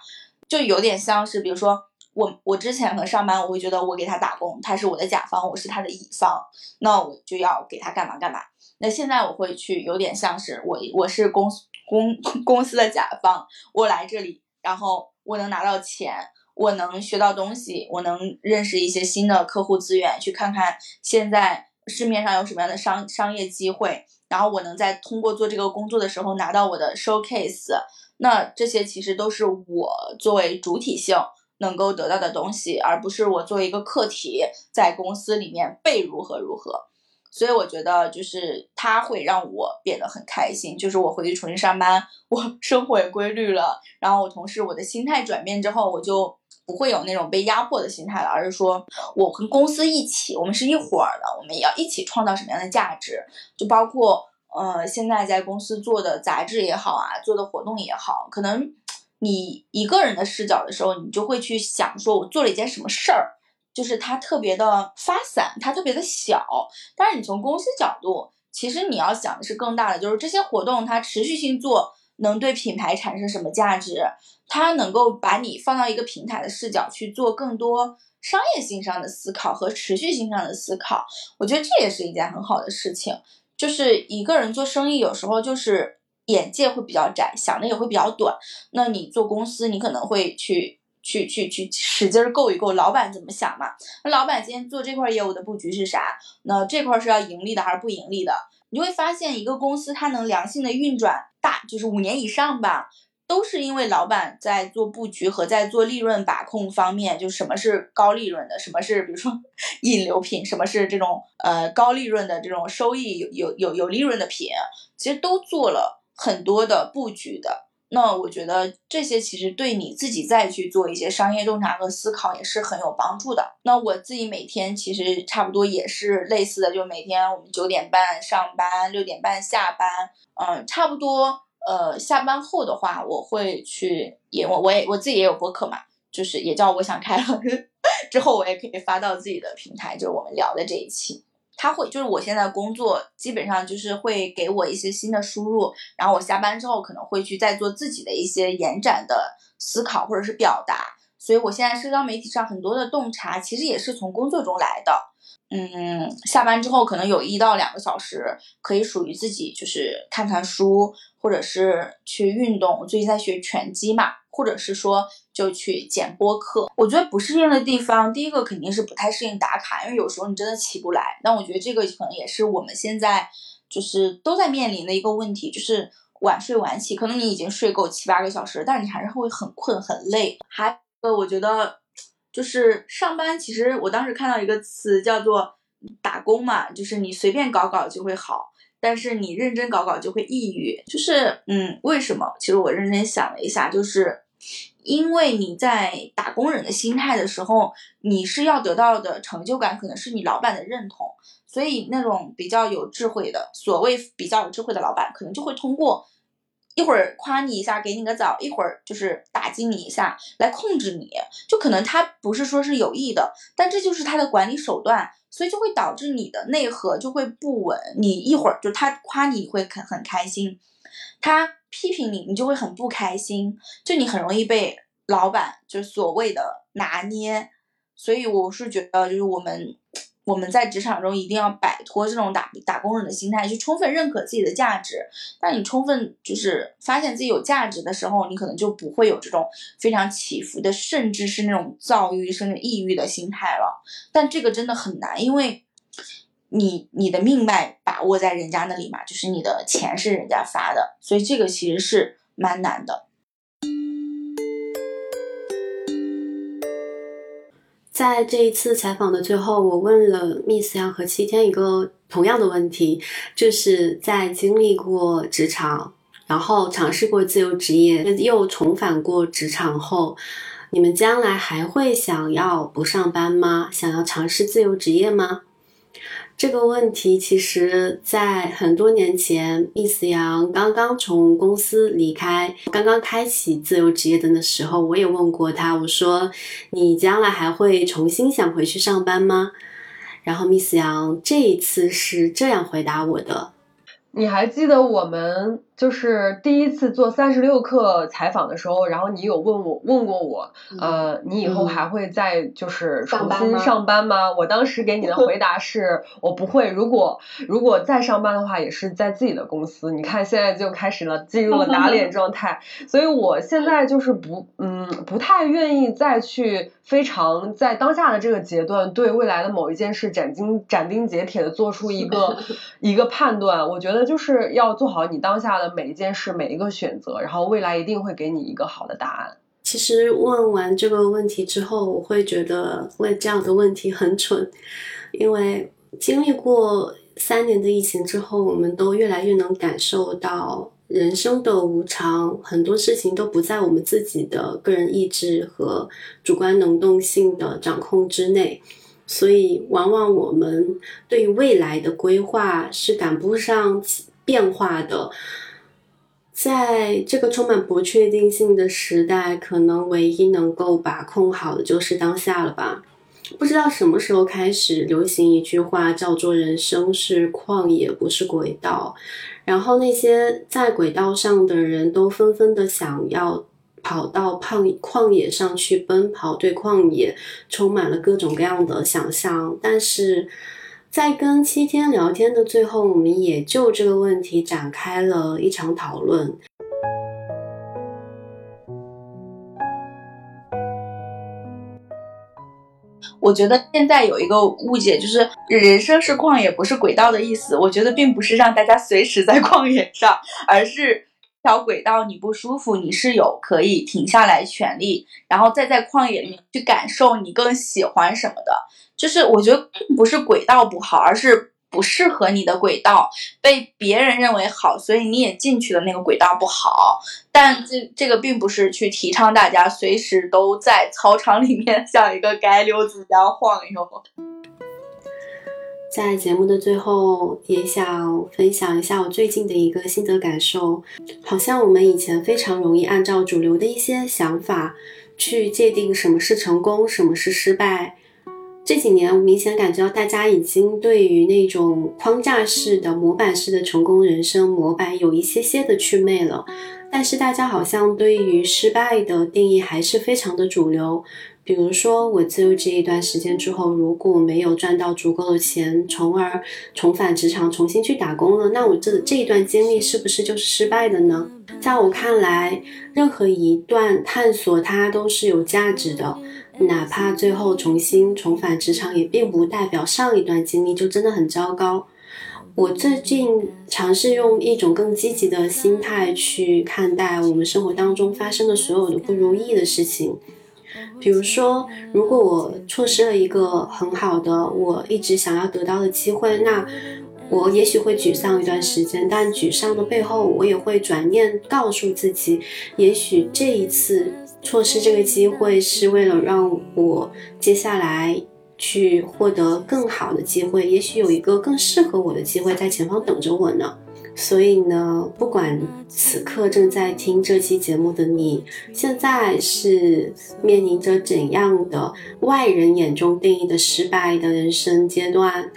就有点像是比如说。我我之前和上班，我会觉得我给他打工，他是我的甲方，我是他的乙方，那我就要给他干嘛干嘛。那现在我会去有点像是我我是公公公司的甲方，我来这里，然后我能拿到钱，我能学到东西，我能认识一些新的客户资源，去看看现在市面上有什么样的商商业机会，然后我能在通过做这个工作的时候拿到我的 showcase。那这些其实都是我作为主体性。能够得到的东西，而不是我作为一个客体在公司里面被如何如何，所以我觉得就是它会让我变得很开心。就是我回去重新上班，我 生活也规律了，然后我同时我的心态转变之后，我就不会有那种被压迫的心态了，而是说我跟公司一起，我们是一伙儿的，我们也要一起创造什么样的价值，就包括呃现在在公司做的杂志也好啊，做的活动也好，可能。你一个人的视角的时候，你就会去想说，我做了一件什么事儿，就是它特别的发散，它特别的小。但是你从公司角度，其实你要想的是更大的，就是这些活动它持续性做，能对品牌产生什么价值？它能够把你放到一个平台的视角去做更多商业性上的思考和持续性上的思考。我觉得这也是一件很好的事情。就是一个人做生意，有时候就是。眼界会比较窄，想的也会比较短。那你做公司，你可能会去去去去使劲够一够，老板怎么想嘛？那老板今天做这块业务的布局是啥？那这块是要盈利的还是不盈利的？你就会发现，一个公司它能良性的运转大，就是五年以上吧，都是因为老板在做布局和在做利润把控方面，就什么是高利润的，什么是比如说 引流品，什么是这种呃高利润的这种收益有有有有利润的品，其实都做了。很多的布局的，那我觉得这些其实对你自己再去做一些商业洞察和思考也是很有帮助的。那我自己每天其实差不多也是类似的，就每天我们九点半上班，六点半下班，嗯，差不多。呃，下班后的话，我会去也我我也我自己也有博客嘛，就是也叫我想开了，之后我也可以发到自己的平台，就是我们聊的这一期。他会就是我现在工作基本上就是会给我一些新的输入，然后我下班之后可能会去再做自己的一些延展的思考或者是表达，所以我现在社交媒体上很多的洞察其实也是从工作中来的。嗯，下班之后可能有一到两个小时可以属于自己，就是看看书或者是去运动。我最近在学拳击嘛。或者是说就去剪播客，我觉得不适应的地方，第一个肯定是不太适应打卡，因为有时候你真的起不来。但我觉得这个可能也是我们现在就是都在面临的一个问题，就是晚睡晚起。可能你已经睡够七八个小时，但是你还是会很困很累。还呃，我觉得就是上班，其实我当时看到一个词叫做打工嘛，就是你随便搞搞就会好，但是你认真搞搞就会抑郁。就是嗯，为什么？其实我认真想了一下，就是。因为你在打工人的心态的时候，你是要得到的成就感，可能是你老板的认同，所以那种比较有智慧的，所谓比较有智慧的老板，可能就会通过一会儿夸你一下，给你个枣，一会儿就是打击你一下，来控制你，就可能他不是说是有意的，但这就是他的管理手段，所以就会导致你的内核就会不稳，你一会儿就他夸你会很很开心，他。批评你，你就会很不开心，就你很容易被老板就所谓的拿捏，所以我是觉得，就是我们我们在职场中一定要摆脱这种打打工人的心态，去充分认可自己的价值。当你充分就是发现自己有价值的时候，你可能就不会有这种非常起伏的，甚至是那种躁郁甚至抑郁的心态了。但这个真的很难，因为。你你的命脉把握在人家那里嘛，就是你的钱是人家发的，所以这个其实是蛮难的。在这一次采访的最后，我问了 Miss 杨和七天一个同样的问题，就是在经历过职场，然后尝试过自由职业，又重返过职场后，你们将来还会想要不上班吗？想要尝试自由职业吗？这个问题其实，在很多年前，Miss 杨刚刚从公司离开，刚刚开启自由职业的那时候，我也问过他，我说：“你将来还会重新想回去上班吗？”然后 Miss 杨这一次是这样回答我的：“你还记得我们？”就是第一次做三十六课采访的时候，然后你有问我问过我，呃，你以后还会再就是重新上班吗？我当时给你的回答是我不会，如果如果再上班的话，也是在自己的公司。你看现在就开始了，进入了打脸状态，所以我现在就是不嗯不太愿意再去非常在当下的这个阶段对未来的某一件事斩钉斩钉截铁的做出一个 一个判断。我觉得就是要做好你当下的。每一件事，每一个选择，然后未来一定会给你一个好的答案。其实问完这个问题之后，我会觉得问这样的问题很蠢，因为经历过三年的疫情之后，我们都越来越能感受到人生的无常，很多事情都不在我们自己的个人意志和主观能动性的掌控之内，所以往往我们对于未来的规划是赶不上变化的。在这个充满不确定性的时代，可能唯一能够把控好的就是当下了吧？不知道什么时候开始流行一句话，叫做“人生是旷野，不是轨道”。然后那些在轨道上的人都纷纷的想要跑到旷旷野上去奔跑，对旷野充满了各种各样的想象，但是。在跟七天聊天的最后，我们也就这个问题展开了一场讨论。我觉得现在有一个误解，就是人生是旷野，不是轨道的意思。我觉得并不是让大家随时在旷野上，而是条轨道你不舒服，你是有可以停下来权利，然后再在旷野里面去感受你更喜欢什么的。就是我觉得并不是轨道不好，而是不适合你的轨道被别人认为好，所以你也进去了那个轨道不好。但这这个并不是去提倡大家随时都在操场里面像一个街溜子一样晃悠。在节目的最后，也想分享一下我最近的一个心得感受。好像我们以前非常容易按照主流的一些想法去界定什么是成功，什么是失败。这几年，我明显感觉到大家已经对于那种框架式的、模板式的成功人生模板有一些些的祛魅了。但是，大家好像对于失败的定义还是非常的主流。比如说，我自由职业一段时间之后，如果没有赚到足够的钱，从而重返职场重新去打工了，那我这这一段经历是不是就是失败的呢？在我看来，任何一段探索它都是有价值的。哪怕最后重新重返职场，也并不代表上一段经历就真的很糟糕。我最近尝试用一种更积极的心态去看待我们生活当中发生的所有的不如意的事情。比如说，如果我错失了一个很好的我一直想要得到的机会，那我也许会沮丧一段时间。但沮丧的背后，我也会转念告诉自己，也许这一次。错失这个机会是为了让我接下来去获得更好的机会，也许有一个更适合我的机会在前方等着我呢。所以呢，不管此刻正在听这期节目的你，现在是面临着怎样的外人眼中定义的失败的人生阶段，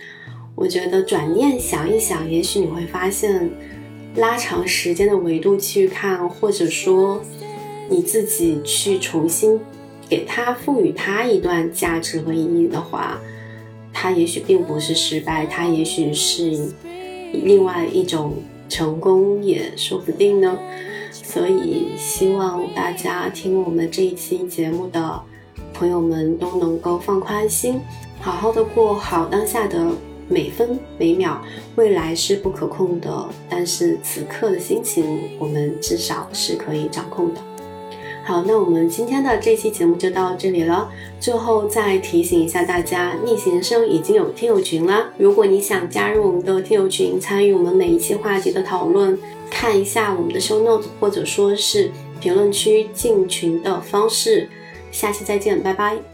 我觉得转念想一想，也许你会发现，拉长时间的维度去看，或者说你自己去重新给它赋予它一段价值和意义的话，它也许并不是失败，它也许是。另外一种成功也说不定呢，所以希望大家听我们这一期节目的朋友们都能够放宽心，好好的过好当下的每分每秒。未来是不可控的，但是此刻的心情我们至少是可以掌控的。好，那我们今天的这期节目就到这里了。最后再提醒一下大家，逆行人生已经有听友群了。如果你想加入我们的听友群，参与我们每一期话题的讨论，看一下我们的 show notes，或者说是评论区进群的方式。下期再见，拜拜。